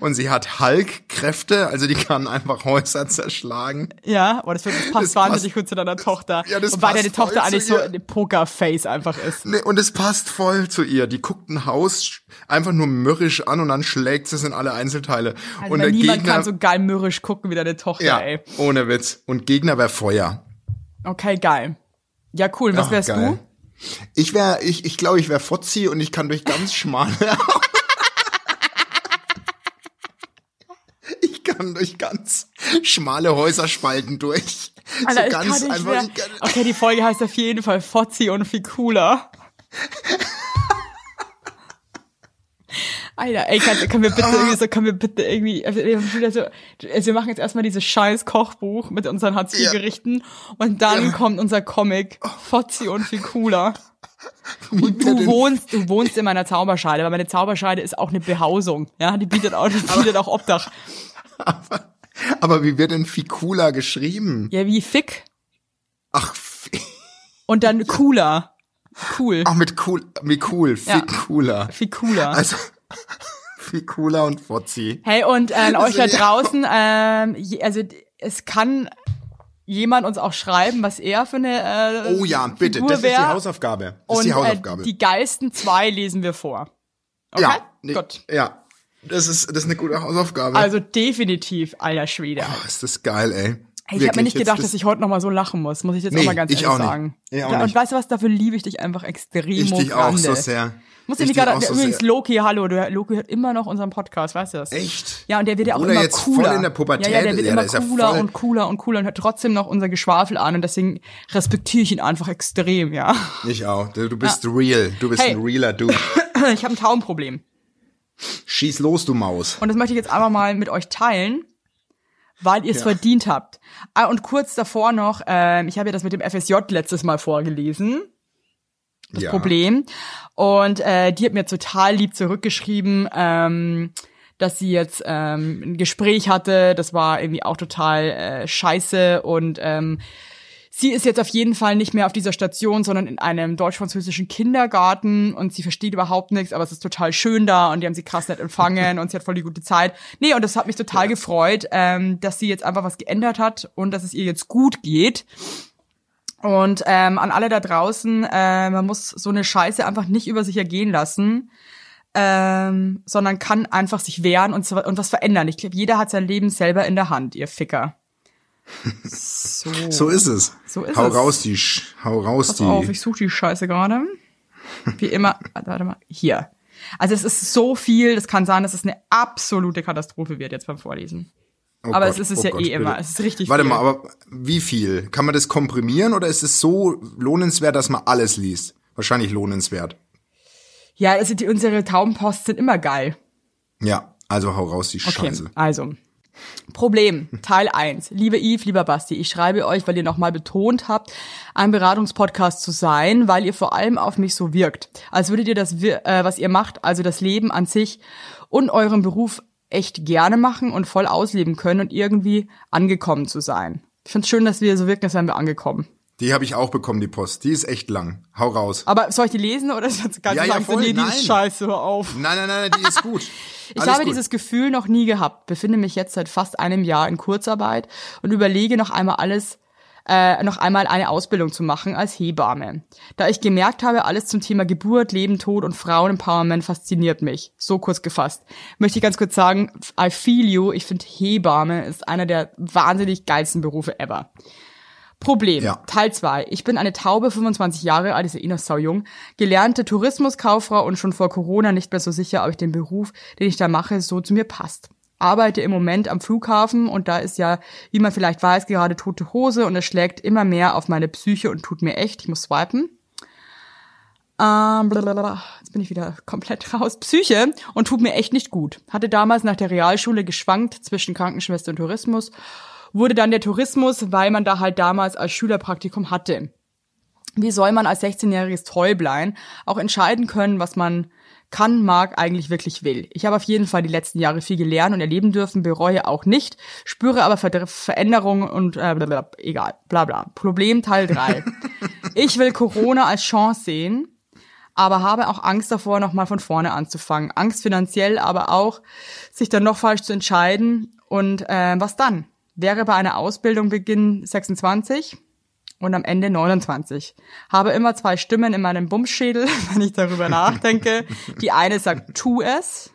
[SPEAKER 2] und sie hat Hulk-Kräfte, also die kann einfach Häuser zerschlagen.
[SPEAKER 3] ja, aber das, das passt
[SPEAKER 2] Das
[SPEAKER 3] wahnsinnig
[SPEAKER 2] passt-
[SPEAKER 3] gut zu deiner Tochter.
[SPEAKER 2] Ja, das
[SPEAKER 3] Wobei
[SPEAKER 2] passt
[SPEAKER 3] deine Tochter eigentlich so eine Pokerface einfach ist.
[SPEAKER 2] Nee, und es passt voll zu ihr. Die guckt ein Haus einfach nur mürrisch an und dann schlägt sie es in alle Einzelteile.
[SPEAKER 3] Also
[SPEAKER 2] und
[SPEAKER 3] weil
[SPEAKER 2] der
[SPEAKER 3] niemand
[SPEAKER 2] Gegner,
[SPEAKER 3] kann so geil mürrisch gucken wie deine Tochter,
[SPEAKER 2] ja,
[SPEAKER 3] ey.
[SPEAKER 2] ohne Witz. Und Gegner wäre Feuer.
[SPEAKER 3] Okay, geil. Ja, cool. Was
[SPEAKER 2] Ach,
[SPEAKER 3] wärst
[SPEAKER 2] geil.
[SPEAKER 3] du?
[SPEAKER 2] Ich wäre, ich, ich glaube, ich wäre Fotzi und ich kann durch ganz schmale. kann durch ganz schmale Häuserspalten durch.
[SPEAKER 3] Alter,
[SPEAKER 2] so ganz einfach.
[SPEAKER 3] Okay, die Folge heißt auf jeden Fall Fotzi und Ficula. Alter, ey, kann, können wir bitte irgendwie so, können wir bitte irgendwie, also, also wir machen jetzt erstmal dieses scheiß Kochbuch mit unseren Hartz-IV-Gerichten und dann kommt unser Comic Fotzi und Ficula. Und du wohnst, du wohnst in meiner Zauberscheide, weil meine Zauberscheide ist auch eine Behausung, ja, die bietet auch, die bietet auch Obdach.
[SPEAKER 2] Aber wie wird denn Ficula geschrieben?
[SPEAKER 3] Ja, wie Fick
[SPEAKER 2] Ach,
[SPEAKER 3] und dann cooler. Cool.
[SPEAKER 2] ach mit cool, wie cool,
[SPEAKER 3] Ja.
[SPEAKER 2] Ficula.
[SPEAKER 3] Ficula.
[SPEAKER 2] Also Ficula und Fotzi.
[SPEAKER 3] Hey, und äh, an euch da
[SPEAKER 2] Also, ja.
[SPEAKER 3] draußen, je, also es kann jemand uns auch schreiben, was er für eine äh,
[SPEAKER 2] Oh ja, bitte,
[SPEAKER 3] Figur
[SPEAKER 2] das ist die
[SPEAKER 3] wär.
[SPEAKER 2] Hausaufgabe. Das
[SPEAKER 3] Und
[SPEAKER 2] ist die Hausaufgabe.
[SPEAKER 3] Äh, die geilsten zwei lesen wir vor. Okay?
[SPEAKER 2] ja, nee,
[SPEAKER 3] Gut.
[SPEAKER 2] ja. Das ist, das ist eine gute Hausaufgabe.
[SPEAKER 3] Also definitiv, alter Schwede.
[SPEAKER 2] Oh, ist das geil, ey.
[SPEAKER 3] Hey, ich habe mir nicht gedacht,
[SPEAKER 2] jetzt
[SPEAKER 3] dass ich heute noch mal so lachen muss, muss ich jetzt
[SPEAKER 2] Nee,
[SPEAKER 3] auch mal ganz
[SPEAKER 2] ich
[SPEAKER 3] ehrlich
[SPEAKER 2] nicht.
[SPEAKER 3] sagen.
[SPEAKER 2] Ich auch
[SPEAKER 3] ja, und
[SPEAKER 2] nicht.
[SPEAKER 3] weißt du was, dafür liebe ich dich einfach extrem
[SPEAKER 2] Ich dich auch so sehr.
[SPEAKER 3] Muss
[SPEAKER 2] Ich
[SPEAKER 3] gerade,
[SPEAKER 2] so
[SPEAKER 3] übrigens
[SPEAKER 2] sehr.
[SPEAKER 3] Loki, hallo, du, Loki hört immer noch unseren Podcast, weißt du das?
[SPEAKER 2] Echt?
[SPEAKER 3] Ja, und der wird ja auch
[SPEAKER 2] er
[SPEAKER 3] immer
[SPEAKER 2] jetzt voll
[SPEAKER 3] cooler.
[SPEAKER 2] in der Pubertät
[SPEAKER 3] ja, ja, der wird
[SPEAKER 2] Ja,
[SPEAKER 3] immer
[SPEAKER 2] der ja
[SPEAKER 3] cooler
[SPEAKER 2] voll-
[SPEAKER 3] und cooler und cooler und hört trotzdem noch unser Geschwafel an und deswegen respektiere ich ihn einfach extrem, ja.
[SPEAKER 2] Ich auch. Du bist real. Du bist
[SPEAKER 3] Hey.
[SPEAKER 2] ein realer Dude.
[SPEAKER 3] Ich habe ein Taubenproblem
[SPEAKER 2] Schieß los, du Maus.
[SPEAKER 3] und das möchte ich jetzt einfach mal mit euch teilen, weil ihr es
[SPEAKER 2] Ja.
[SPEAKER 3] verdient habt. Ah, und kurz davor noch, ähm, ich habe ja das mit dem FSJ letztes Mal vorgelesen. das
[SPEAKER 2] ja.
[SPEAKER 3] Problem. Und äh, die hat mir total lieb zurückgeschrieben, ähm, dass sie jetzt ähm, ein Gespräch hatte. Das war irgendwie auch total äh, scheiße und ähm, Sie ist jetzt auf jeden Fall nicht mehr auf dieser Station, sondern in einem deutsch-französischen Kindergarten und sie versteht überhaupt nichts, aber es ist total schön da und die haben sie krass nett empfangen und sie hat voll die gute Zeit. Nee, und das hat mich total gefreut, ähm, dass sie jetzt einfach was geändert hat und dass es ihr jetzt gut geht. Und ähm, an alle da draußen, äh, man muss so eine Scheiße einfach nicht über sich ergehen lassen, ähm, sondern kann einfach sich wehren und, und was verändern. Ich glaube, jeder hat sein Leben selber in der Hand, ihr Ficker. So,
[SPEAKER 2] So ist es.
[SPEAKER 3] So ist
[SPEAKER 2] hau
[SPEAKER 3] es.
[SPEAKER 2] raus die, Sch- hau raus
[SPEAKER 3] Pass
[SPEAKER 2] die.
[SPEAKER 3] auf, ich suche die Scheiße gerade. Wie immer, warte warte mal, hier. Also es ist so viel, das kann sein, dass es eine absolute Katastrophe wird jetzt beim Vorlesen.
[SPEAKER 2] Oh
[SPEAKER 3] aber
[SPEAKER 2] Gott,
[SPEAKER 3] es ist es
[SPEAKER 2] oh
[SPEAKER 3] ja
[SPEAKER 2] Gott,
[SPEAKER 3] eh
[SPEAKER 2] bitte.
[SPEAKER 3] immer. Es ist richtig
[SPEAKER 2] Warte
[SPEAKER 3] viel.
[SPEAKER 2] mal, aber wie viel? Kann man das komprimieren oder ist es so lohnenswert, dass man alles liest? Wahrscheinlich lohnenswert.
[SPEAKER 3] Ja, also die, unsere Taubenposts sind immer geil.
[SPEAKER 2] Ja, also hau raus die
[SPEAKER 3] Okay,
[SPEAKER 2] Scheiße.
[SPEAKER 3] also. Problem, Teil 1. Liebe Yves, lieber Basti, ich schreibe euch, weil ihr nochmal betont habt, ein Beratungspodcast zu sein, weil ihr vor allem auf mich so wirkt. Als würdet ihr das, äh, was ihr macht, also das Leben an sich und euren Beruf echt gerne machen und voll ausleben können und irgendwie angekommen zu sein. Ich find's schön, dass wir so wirken, als wären wir angekommen.
[SPEAKER 2] Die habe ich auch bekommen, die Post. Die ist echt lang. Hau raus.
[SPEAKER 3] Aber soll ich die lesen oder ist das ganz
[SPEAKER 2] Ja, ja,
[SPEAKER 3] lang?
[SPEAKER 2] voll,
[SPEAKER 3] nee, die
[SPEAKER 2] nein.
[SPEAKER 3] ist scheiße, hör auf.
[SPEAKER 2] Nein, nein, nein, die ist gut.
[SPEAKER 3] Ich
[SPEAKER 2] Alles
[SPEAKER 3] habe
[SPEAKER 2] gut.
[SPEAKER 3] dieses Gefühl noch nie gehabt, befinde mich jetzt seit fast einem Jahr in Kurzarbeit und überlege noch einmal alles, äh, noch einmal eine Ausbildung zu machen als Hebamme. Da ich gemerkt habe, alles zum Thema Geburt, Leben, Tod und Frauenempowerment fasziniert mich. So kurz gefasst. Möchte ich ganz kurz sagen, I feel you. Ich finde Hebamme ist einer der wahnsinnig geilsten Berufe ever. Problem,
[SPEAKER 2] Ja.
[SPEAKER 3] Teil 2. Ich bin eine Taube, 25 Jahre alt, ist ja eh noch saujung, gelernte Tourismuskauffrau und schon vor Corona nicht mehr so sicher, ob ich den Beruf, den ich da mache, so zu mir passt. Arbeite im Moment am Flughafen und da ist ja, wie man vielleicht weiß, gerade tote Hose und es schlägt immer mehr auf meine Psyche und tut mir echt, ich muss swipen. Ähm, blablabla. jetzt bin ich wieder komplett raus. Psyche und tut mir echt nicht gut. Hatte damals nach der Realschule geschwankt zwischen Krankenschwester und Tourismus wurde dann der Tourismus, weil man da halt damals als Schülerpraktikum hatte. Wie soll man als 16-jähriges Täublein auch entscheiden können, was man kann, mag, eigentlich wirklich will? Ich habe auf jeden Fall die letzten Jahre viel gelernt und erleben dürfen, bereue auch nicht, spüre aber Ver Veränderungen und äh, blablabla, egal, bla bla. Problem Teil 3. ich will Corona als Chance sehen, aber habe auch Angst davor, nochmal von vorne anzufangen. Angst finanziell, aber auch, sich dann noch falsch zu entscheiden. Und äh, was dann? Wäre bei einer Ausbildung Beginn 26 und am Ende 29. Habe immer zwei Stimmen in meinem Bumsschädel, wenn ich darüber nachdenke. Die eine sagt, tu es.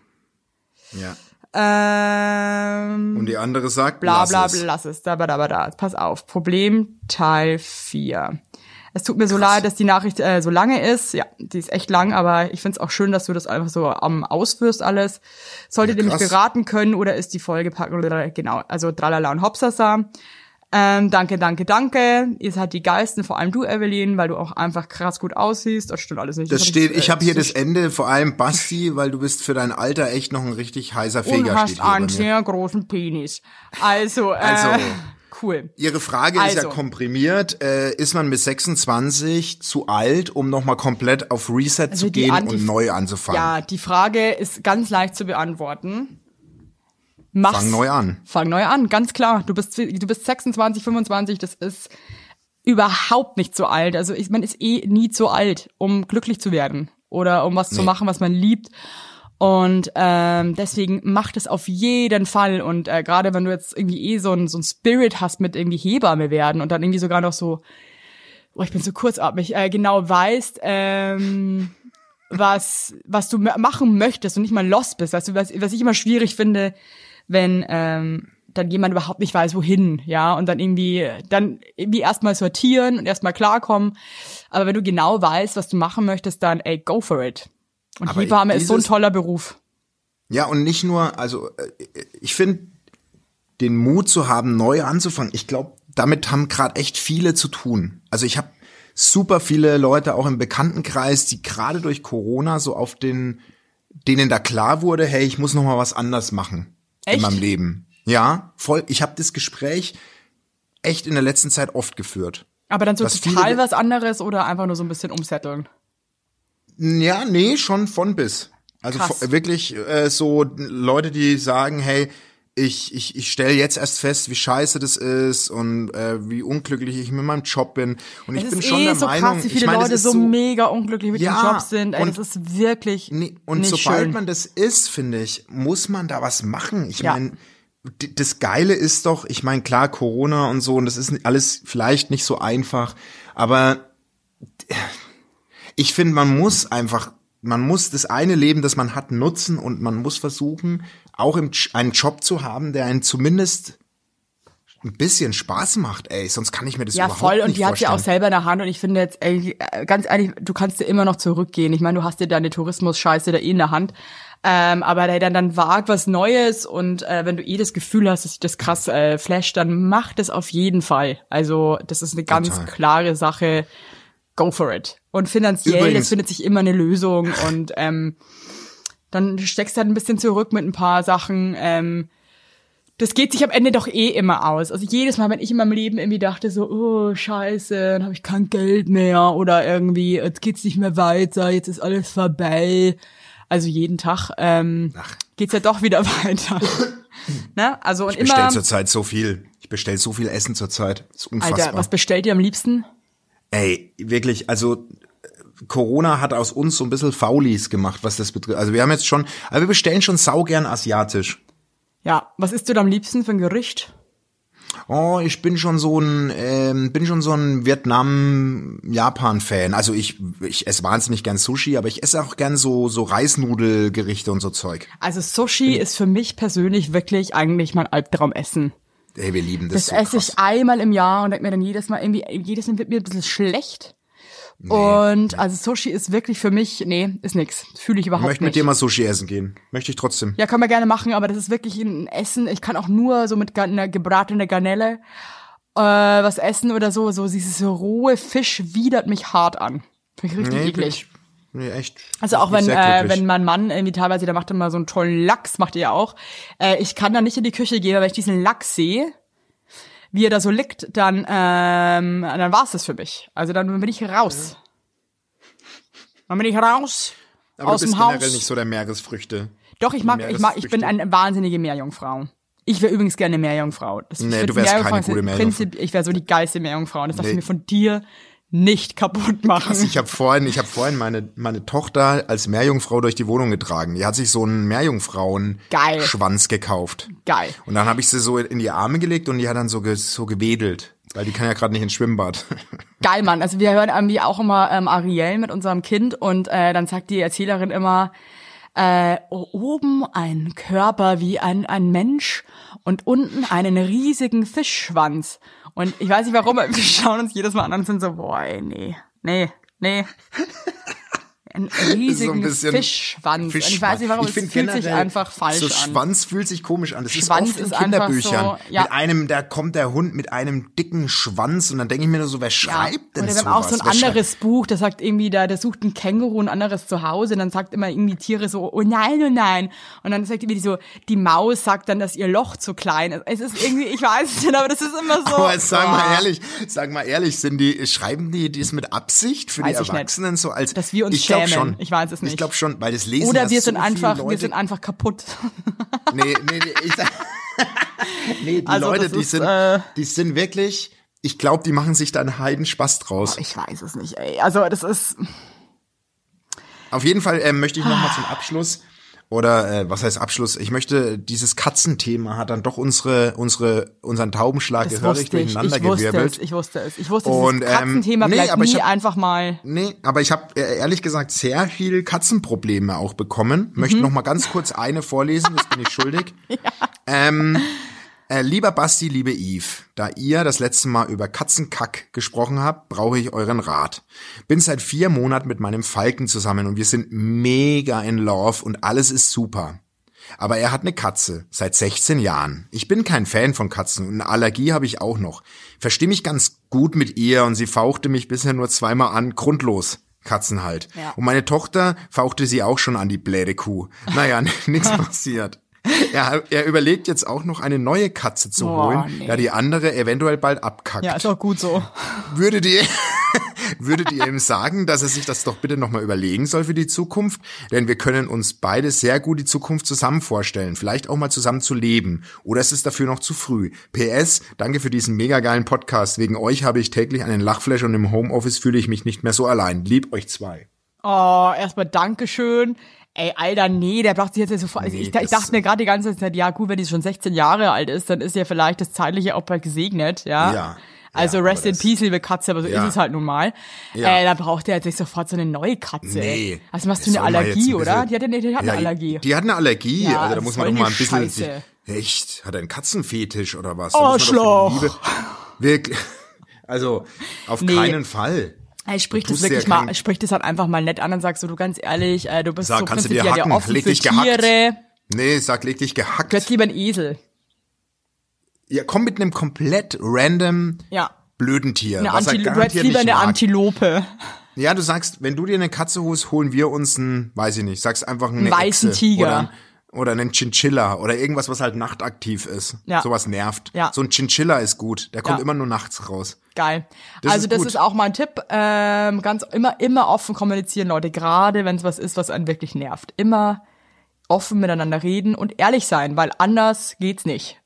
[SPEAKER 2] Ja.
[SPEAKER 3] Ähm,
[SPEAKER 2] Und die andere sagt,
[SPEAKER 3] bla
[SPEAKER 2] lass
[SPEAKER 3] bla
[SPEAKER 2] es.
[SPEAKER 3] bla, lass es, da, da, da, da. Pass auf, Problem Teil 4. Es tut mir so leid, dass die Nachricht äh, so lange ist. Ja, die ist echt lang, aber ich find's auch schön, dass du das einfach so am ausführst alles. Solltet
[SPEAKER 2] Ja,
[SPEAKER 3] ihr mich beraten können oder ist die Folge packen? Genau, also tralala und hopsasa. Ähm, danke, danke, danke. Ihr seid die geilsten, vor allem du, Evelyn, weil du auch einfach krass gut aussiehst. Das stimmt alles nicht.
[SPEAKER 2] Das
[SPEAKER 3] hab
[SPEAKER 2] steht,
[SPEAKER 3] äh,
[SPEAKER 2] ich habe hier das Ende, vor allem Basti, weil du bist für dein Alter echt noch ein richtig heißer
[SPEAKER 3] und
[SPEAKER 2] Feger
[SPEAKER 3] hast
[SPEAKER 2] hier bei
[SPEAKER 3] einen sehr großen Penis. Also, äh,
[SPEAKER 2] Also.
[SPEAKER 3] Cool.
[SPEAKER 2] Ihre Frage ist ja
[SPEAKER 3] Also.
[SPEAKER 2] komprimiert. Äh, ist man mit 26 zu alt, um nochmal komplett auf Reset
[SPEAKER 3] Also
[SPEAKER 2] zu gehen
[SPEAKER 3] Anti-
[SPEAKER 2] und neu anzufangen?
[SPEAKER 3] Ja, die Frage ist ganz leicht zu beantworten. Mach's.
[SPEAKER 2] Fang neu an.
[SPEAKER 3] Fang neu an, ganz klar. Du bist, du bist 26, 25, das ist überhaupt nicht so alt. Also ich, man ist eh nie zu alt, um glücklich zu werden oder um was zu
[SPEAKER 2] Nee.
[SPEAKER 3] machen, was man liebt. Und ähm, deswegen macht es auf jeden Fall. Und äh, gerade wenn du jetzt irgendwie eh so ein, so ein Spirit hast mit irgendwie Hebamme werden und dann irgendwie sogar noch so, oh, ich bin so kurzatmig, äh, genau weißt, ähm, was, was du machen möchtest und nicht mal lost bist. Weißt du, was, was ich immer schwierig finde, wenn ähm, dann jemand überhaupt nicht weiß, wohin, ja, und dann irgendwie, dann irgendwie erstmal sortieren und erstmal klarkommen. Aber wenn du genau weißt, was du machen möchtest, dann ey, go for it. Und
[SPEAKER 2] Aber
[SPEAKER 3] Hebamme ist so ein
[SPEAKER 2] dieses-
[SPEAKER 3] toller Beruf.
[SPEAKER 2] Ja, und nicht nur, also äh, ich finde, den Mut zu haben, neu anzufangen, ich glaube, damit haben gerade echt viele zu tun. Also ich habe super viele Leute auch im Bekanntenkreis, die gerade durch Corona so auf den, denen da klar wurde, hey, ich muss noch mal was anders machen
[SPEAKER 3] Echt?
[SPEAKER 2] in meinem Leben. Ja, voll. Ich habe das Gespräch echt in der letzten Zeit oft geführt.
[SPEAKER 3] Aber dann so total
[SPEAKER 2] viele-
[SPEAKER 3] was anderes oder einfach nur so ein bisschen umsetteln.
[SPEAKER 2] Ja, nee, schon von bis. Also
[SPEAKER 3] Krass.
[SPEAKER 2] wirklich äh, so Leute, die sagen, hey, ich, ich, ich stelle jetzt erst fest, wie scheiße das ist und äh, wie unglücklich ich mit meinem Job bin. Und ich
[SPEAKER 3] Es
[SPEAKER 2] bin
[SPEAKER 3] ist
[SPEAKER 2] schon
[SPEAKER 3] eh
[SPEAKER 2] der
[SPEAKER 3] so
[SPEAKER 2] Meinung,
[SPEAKER 3] krass, wie
[SPEAKER 2] ich
[SPEAKER 3] viele
[SPEAKER 2] meine, das
[SPEAKER 3] Leute so, mega unglücklich mit
[SPEAKER 2] Ja,
[SPEAKER 3] dem Job sind. Ey,
[SPEAKER 2] und-
[SPEAKER 3] das ist wirklich
[SPEAKER 2] Nee, und
[SPEAKER 3] nicht
[SPEAKER 2] sobald
[SPEAKER 3] schön.
[SPEAKER 2] man das ist, finde ich, muss man da was machen. Ich
[SPEAKER 3] Ja.
[SPEAKER 2] meine, das Geile ist doch, ich meine, klar, Corona und so, und das ist alles vielleicht nicht so einfach, aber ich finde, man muss einfach, man muss das eine Leben, das man hat, nutzen und man muss versuchen, auch im, einen Job zu haben, der einen zumindest ein bisschen Spaß macht, ey, sonst kann ich mir das
[SPEAKER 3] Ja,
[SPEAKER 2] überhaupt
[SPEAKER 3] voll.
[SPEAKER 2] nicht
[SPEAKER 3] Und die hat sie auch
[SPEAKER 2] vorstellen.
[SPEAKER 3] selber in der Hand. Und ich finde jetzt, ey, ganz ehrlich, du kannst dir immer noch zurückgehen. Ich meine, du hast dir deine Tourismus-Scheiße da eh in der Hand. Ähm, aber der dann, dann wagt was Neues und äh, wenn du eh das Gefühl hast, dass sich das krass äh, flasht, dann mach das auf jeden Fall. Also das ist eine ganz
[SPEAKER 2] Total.
[SPEAKER 3] klare Sache. Go for it. Und finanziell,
[SPEAKER 2] Übrigens-
[SPEAKER 3] es findet sich immer eine Lösung und ähm, dann steckst du halt ein bisschen zurück mit ein paar Sachen. Ähm, das geht sich am Ende doch eh immer aus. Also jedes Mal, wenn ich in meinem Leben irgendwie dachte so, oh scheiße, dann habe ich kein Geld mehr oder irgendwie, jetzt geht's nicht mehr weiter, jetzt ist alles vorbei. Also jeden Tag ähm, geht's ja doch wieder weiter. ne? Also und
[SPEAKER 2] Ich bestell
[SPEAKER 3] immer,
[SPEAKER 2] zurzeit so viel. Ich bestell so viel Essen zurzeit. Ist unfassbar.
[SPEAKER 3] Alter, was bestellt ihr am liebsten?
[SPEAKER 2] Ey, wirklich, also Corona hat aus uns so ein bisschen Faulis gemacht, was das betrifft. Also wir haben jetzt schon, aber wir bestellen schon saugern asiatisch.
[SPEAKER 3] Ja, was isst du da am liebsten für ein Gericht?
[SPEAKER 2] oh, ich bin schon so ein, ähm, bin schon so ein Vietnam-Japan-Fan. Also ich, ich esse wahnsinnig gern Sushi, aber ich esse auch gern so, so Reisnudelgerichte und so Zeug.
[SPEAKER 3] Also Sushi ist für mich persönlich wirklich eigentlich mein Albtraumessen.
[SPEAKER 2] Ey, wir lieben
[SPEAKER 3] Das
[SPEAKER 2] das, so
[SPEAKER 3] esse
[SPEAKER 2] krass.
[SPEAKER 3] ich einmal im Jahr und denke mir dann jedes Mal irgendwie, jedes Mal wird mir ein bisschen schlecht. Und also Sushi ist wirklich für mich, nee, ist nix. Fühle ich
[SPEAKER 2] Ich
[SPEAKER 3] überhaupt
[SPEAKER 2] möchte mit
[SPEAKER 3] nicht.
[SPEAKER 2] dir mal Sushi essen gehen. Möchte ich trotzdem.
[SPEAKER 3] Ja, können wir gerne machen, aber das ist wirklich ein Essen. Ich kann auch nur so mit einer gebratenen Garnele äh, was essen oder so. So dieses rohe Fisch widert mich hart an. Finde ich richtig
[SPEAKER 2] Nee,
[SPEAKER 3] eklig.
[SPEAKER 2] ich, nee, echt.
[SPEAKER 3] Also auch
[SPEAKER 2] ich
[SPEAKER 3] wenn, äh, wenn mein Mann irgendwie teilweise, der macht immer so einen tollen Lachs, macht er ja auch. Äh, ich kann da nicht in die Küche gehen, weil wenn ich diesen Lachs sehe, wie er da so liegt, dann, ähm, dann war's das für mich. Also dann bin ich raus. Dann bin ich raus
[SPEAKER 2] Aber
[SPEAKER 3] aus
[SPEAKER 2] du bist
[SPEAKER 3] dem Haus.
[SPEAKER 2] generell nicht so der Meeresfrüchte.
[SPEAKER 3] Doch, ich mag, ich mag, ich bin eine wahnsinnige Meerjungfrau. Ich wäre übrigens gerne Meerjungfrau. Das, ich
[SPEAKER 2] Nee, du wärst keine gute Meerjungfrau.
[SPEAKER 3] Prinzip, ich wäre so die geilste Meerjungfrau. Und das
[SPEAKER 2] Nee.
[SPEAKER 3] du mir von dir nicht kaputt machen.
[SPEAKER 2] Also ich habe vorhin, ich habe vorhin meine meine Tochter als Meerjungfrau durch die Wohnung getragen. Die hat sich so einen Meerjungfrauen
[SPEAKER 3] Geil.
[SPEAKER 2] Schwanz gekauft.
[SPEAKER 3] Geil.
[SPEAKER 2] Und dann habe ich sie so in die Arme gelegt und die hat dann so ge, so gewedelt, weil die kann ja gerade nicht ins Schwimmbad.
[SPEAKER 3] Geil, Mann. Also wir hören irgendwie auch immer ähm, Ariel mit unserem Kind und äh, dann sagt die Erzählerin immer, äh, oben ein Körper wie ein, ein Mensch und unten einen riesigen Fischschwanz. Und ich weiß nicht warum, aber wir schauen uns jedes Mal an und sind so, boah, ey, nee, nee, nee. Einen riesigen
[SPEAKER 2] bisschen
[SPEAKER 3] Fischschwanz. Und ich weiß nicht warum, es
[SPEAKER 2] find
[SPEAKER 3] fühlt sich einfach falsch
[SPEAKER 2] so
[SPEAKER 3] an.
[SPEAKER 2] Schwanz fühlt sich komisch an. Das
[SPEAKER 3] Schwanz
[SPEAKER 2] ist oft in
[SPEAKER 3] ist
[SPEAKER 2] Kinderbüchern.
[SPEAKER 3] so, ja.
[SPEAKER 2] Mit einem, da kommt der Hund mit einem dicken Schwanz und dann denke ich mir nur so, wer schreibt denn
[SPEAKER 3] Oder wir
[SPEAKER 2] sowas?
[SPEAKER 3] haben auch so ein
[SPEAKER 2] Wer schreibt-
[SPEAKER 3] anderes Buch, das sagt irgendwie, da, der sucht ein Känguru, ein anderes zu Hause, und dann sagt immer irgendwie Tiere so, oh nein, oh nein. Und dann sagt irgendwie so, die Maus sagt dann, dass ihr Loch zu klein ist. Es ist irgendwie, ich weiß es nicht, aber das ist immer so.
[SPEAKER 2] Aber jetzt sag mal
[SPEAKER 3] boah.
[SPEAKER 2] ehrlich, sag mal ehrlich, sind die, schreiben die das mit Absicht für
[SPEAKER 3] Weiß
[SPEAKER 2] die
[SPEAKER 3] ich.
[SPEAKER 2] Erwachsenen so als,
[SPEAKER 3] Dass wir uns
[SPEAKER 2] ich glaub
[SPEAKER 3] schämen.
[SPEAKER 2] schon.
[SPEAKER 3] Ich weiß es nicht.
[SPEAKER 2] Ich glaube schon, weil das lesen
[SPEAKER 3] Oder wir
[SPEAKER 2] so
[SPEAKER 3] sind
[SPEAKER 2] viele
[SPEAKER 3] einfach,
[SPEAKER 2] Leute.
[SPEAKER 3] wir sind einfach kaputt.
[SPEAKER 2] Nee, nee, nee, ich nee, die
[SPEAKER 3] Also
[SPEAKER 2] Leute, die
[SPEAKER 3] ist,
[SPEAKER 2] sind,
[SPEAKER 3] äh,
[SPEAKER 2] die sind wirklich, ich glaube, die machen sich da einen Heidenspaß draus.
[SPEAKER 3] Ich weiß es nicht, ey. Also das ist,
[SPEAKER 2] Auf jeden Fall ähm, möchte ich noch mal zum Abschluss oder äh, was heißt Abschluss? Ich möchte dieses Katzenthema hat dann doch unsere unsere unseren Taubenschlag gehörig durcheinander
[SPEAKER 3] Ich wusste es,
[SPEAKER 2] gewirbelt.
[SPEAKER 3] ich wusste es. Ich wusste,
[SPEAKER 2] Und,
[SPEAKER 3] dieses
[SPEAKER 2] ähm,
[SPEAKER 3] Katzenthema
[SPEAKER 2] nee,
[SPEAKER 3] bleibt
[SPEAKER 2] aber ich
[SPEAKER 3] nie
[SPEAKER 2] hab-
[SPEAKER 3] einfach mal.
[SPEAKER 2] Nee, aber ich habe äh, ehrlich gesagt sehr viel Katzenprobleme auch bekommen.
[SPEAKER 3] Mhm.
[SPEAKER 2] Möchte noch mal ganz kurz eine vorlesen, das bin ich schuldig. Ähm, äh, lieber Basti, liebe Yves, da ihr das letzte Mal über Katzenkack gesprochen habt, brauche ich euren Rat. Bin seit vier Monaten mit meinem Falken zusammen und wir sind mega in love und alles ist super. Aber er hat eine Katze, seit 16 Jahren. Ich bin kein Fan von Katzen und eine Allergie habe ich auch noch. Verstehe mich ganz gut mit ihr und sie fauchte mich bisher nur zweimal an, grundlos. Katzen halt.
[SPEAKER 3] Ja.
[SPEAKER 2] Und meine Tochter fauchte sie auch schon an die bläde Kuh. Naja, nichts passiert. Er, er überlegt jetzt auch noch eine neue Katze zu
[SPEAKER 3] Boah,
[SPEAKER 2] holen,
[SPEAKER 3] nee.
[SPEAKER 2] da die andere eventuell bald abkackt.
[SPEAKER 3] Ja, ist auch gut so.
[SPEAKER 2] Würdet ihr, würdet ihr ihm sagen, dass er sich das doch bitte nochmal überlegen soll für die Zukunft? Denn wir können uns beide sehr gut die Zukunft zusammen vorstellen. Vielleicht auch mal zusammen zu leben. Oder ist es dafür noch zu früh? PS, danke für diesen mega geilen Podcast. Wegen euch habe ich täglich einen Lachflash und im Homeoffice fühle ich mich nicht mehr so allein. Lieb euch zwei.
[SPEAKER 3] Oh, erstmal Dankeschön. Ey, Alter, nee, der braucht sich jetzt sofort. Also
[SPEAKER 2] Nee,
[SPEAKER 3] ich, ich dachte mir gerade die ganze Zeit, ja gut, wenn die schon 16 Jahre alt ist, dann ist ja vielleicht das Zeitliche auch bald gesegnet, ja.
[SPEAKER 2] Ja.
[SPEAKER 3] Also
[SPEAKER 2] Ja,
[SPEAKER 3] rest in peace, liebe Katze, aber so
[SPEAKER 2] Ja.
[SPEAKER 3] ist es halt nun mal.
[SPEAKER 2] Ja.
[SPEAKER 3] Äh, da braucht er jetzt nicht sofort so eine neue Katze.
[SPEAKER 2] Nee.
[SPEAKER 3] Also machst du eine Allergie, oder? Die hat, eine, die hat eine Allergie.
[SPEAKER 2] Die hat eine Allergie, also da
[SPEAKER 3] das
[SPEAKER 2] muss man doch mal ein bisschen.
[SPEAKER 3] Scheiße.
[SPEAKER 2] Echt? Hat er einen Katzenfetisch oder was?
[SPEAKER 3] Arschloch.
[SPEAKER 2] Liebe- Wirklich. Also, auf
[SPEAKER 3] Nee.
[SPEAKER 2] keinen Fall.
[SPEAKER 3] Ey, sprich das wirklich
[SPEAKER 2] ja
[SPEAKER 3] mal, sprich das halt einfach mal nett an und sagst so, du ganz ehrlich, äh, du bist
[SPEAKER 2] Sag,
[SPEAKER 3] so
[SPEAKER 2] kannst du dir
[SPEAKER 3] ja
[SPEAKER 2] hacken?
[SPEAKER 3] offen
[SPEAKER 2] Leg dich gehackt.
[SPEAKER 3] Tiere.
[SPEAKER 2] Nee, sag leg dich gehackt.
[SPEAKER 3] Du hättest lieber einen Esel.
[SPEAKER 2] Ja, komm mit einem komplett random
[SPEAKER 3] Ja.
[SPEAKER 2] blöden Tier.
[SPEAKER 3] Eine
[SPEAKER 2] was
[SPEAKER 3] Antil du hättest
[SPEAKER 2] garantiert
[SPEAKER 3] lieber eine
[SPEAKER 2] mag.
[SPEAKER 3] Antilope.
[SPEAKER 2] Ja, du sagst, wenn du dir eine Katze holst, holen wir uns einen, weiß ich nicht, sagst einfach einen
[SPEAKER 3] weißen
[SPEAKER 2] Echse
[SPEAKER 3] Tiger.
[SPEAKER 2] Oder, einen Chinchilla oder irgendwas, was halt nachtaktiv ist.
[SPEAKER 3] Ja.
[SPEAKER 2] Sowas nervt.
[SPEAKER 3] Ja.
[SPEAKER 2] So ein Chinchilla ist gut. Der kommt
[SPEAKER 3] Ja.
[SPEAKER 2] immer nur nachts raus.
[SPEAKER 3] Geil.
[SPEAKER 2] Das
[SPEAKER 3] also
[SPEAKER 2] ist
[SPEAKER 3] das
[SPEAKER 2] gut.
[SPEAKER 3] ist auch mein Tipp. Ähm, ganz immer, immer offen kommunizieren, Leute. Gerade wenn es was ist, was einen wirklich nervt. Immer offen miteinander reden und ehrlich sein, weil anders geht's nicht.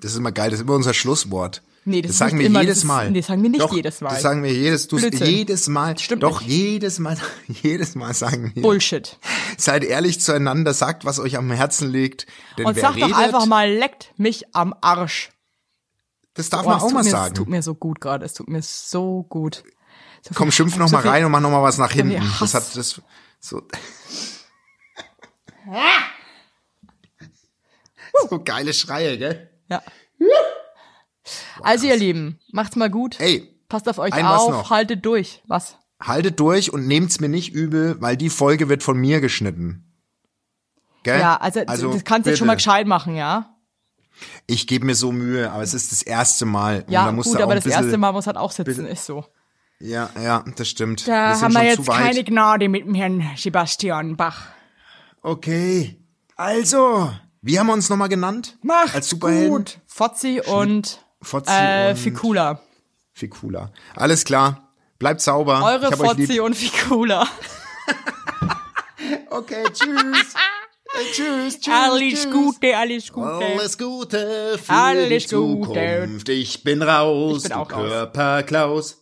[SPEAKER 2] Das ist immer geil, das ist immer unser Schlusswort.
[SPEAKER 3] Nee, das ist
[SPEAKER 2] sagen wir
[SPEAKER 3] immer,
[SPEAKER 2] jedes
[SPEAKER 3] das ist-
[SPEAKER 2] Mal.
[SPEAKER 3] nee, das sagen wir nicht
[SPEAKER 2] Doch,
[SPEAKER 3] jedes Mal.
[SPEAKER 2] Das sagen wir jedes, du, jedes Mal.
[SPEAKER 3] Stimmt
[SPEAKER 2] Doch,
[SPEAKER 3] nicht.
[SPEAKER 2] jedes Mal, jedes Mal sagen wir.
[SPEAKER 3] Bullshit.
[SPEAKER 2] Seid ehrlich zueinander, sagt, was euch am Herzen liegt. Denn
[SPEAKER 3] Und
[SPEAKER 2] wer
[SPEAKER 3] sag
[SPEAKER 2] redet,
[SPEAKER 3] doch einfach mal, leckt mich am Arsch.
[SPEAKER 2] Das darf
[SPEAKER 3] Oh,
[SPEAKER 2] man auch mal
[SPEAKER 3] mir,
[SPEAKER 2] sagen.
[SPEAKER 3] Es tut mir so gut gerade. Es tut mir so gut. So
[SPEAKER 2] Komm, schimpf noch
[SPEAKER 3] so
[SPEAKER 2] mal rein und mach noch mal was nach hinten. Das hat das so. so geile Schreie, gell?
[SPEAKER 3] Ja. Also ihr Lieben, macht's mal gut.
[SPEAKER 2] Ey,
[SPEAKER 3] Passt auf euch auf, haltet durch. Was?
[SPEAKER 2] haltet durch und nehmt's mir nicht übel, weil die Folge wird von mir geschnitten. Gell?
[SPEAKER 3] Ja, also, das kannst du jetzt schon mal gescheit machen, ja?
[SPEAKER 2] Ich gebe mir so Mühe, aber es ist das erste Mal. und
[SPEAKER 3] Ja,
[SPEAKER 2] da musst
[SPEAKER 3] gut,
[SPEAKER 2] auch
[SPEAKER 3] aber das
[SPEAKER 2] bisschen,
[SPEAKER 3] erste Mal muss halt auch sitzen, ist so.
[SPEAKER 2] Ja, ja, das stimmt.
[SPEAKER 3] Da
[SPEAKER 2] sind
[SPEAKER 3] haben wir jetzt keine Gnade mit dem Herrn Sebastian Bach.
[SPEAKER 2] Okay. Also, wie haben wir uns nochmal genannt?
[SPEAKER 3] Macht's
[SPEAKER 2] Als Superhelden?
[SPEAKER 3] gut. Fozzi und
[SPEAKER 2] Fotzi
[SPEAKER 3] äh,
[SPEAKER 2] und
[SPEAKER 3] Ficula.
[SPEAKER 2] Ficula. Alles klar. Bleibt sauber.
[SPEAKER 3] Eure. Fozzi und Ficula.
[SPEAKER 2] Okay, tschüss. Äh, tschüss, tschüss.
[SPEAKER 3] Alles
[SPEAKER 2] tschüss.
[SPEAKER 3] Gute, alles Gute.
[SPEAKER 2] Alles Gute für
[SPEAKER 3] Alles
[SPEAKER 2] die
[SPEAKER 3] Gute.
[SPEAKER 2] Zukunft. Ich bin raus,
[SPEAKER 3] Ich bin auch
[SPEAKER 2] du
[SPEAKER 3] raus.
[SPEAKER 2] Körperklaus.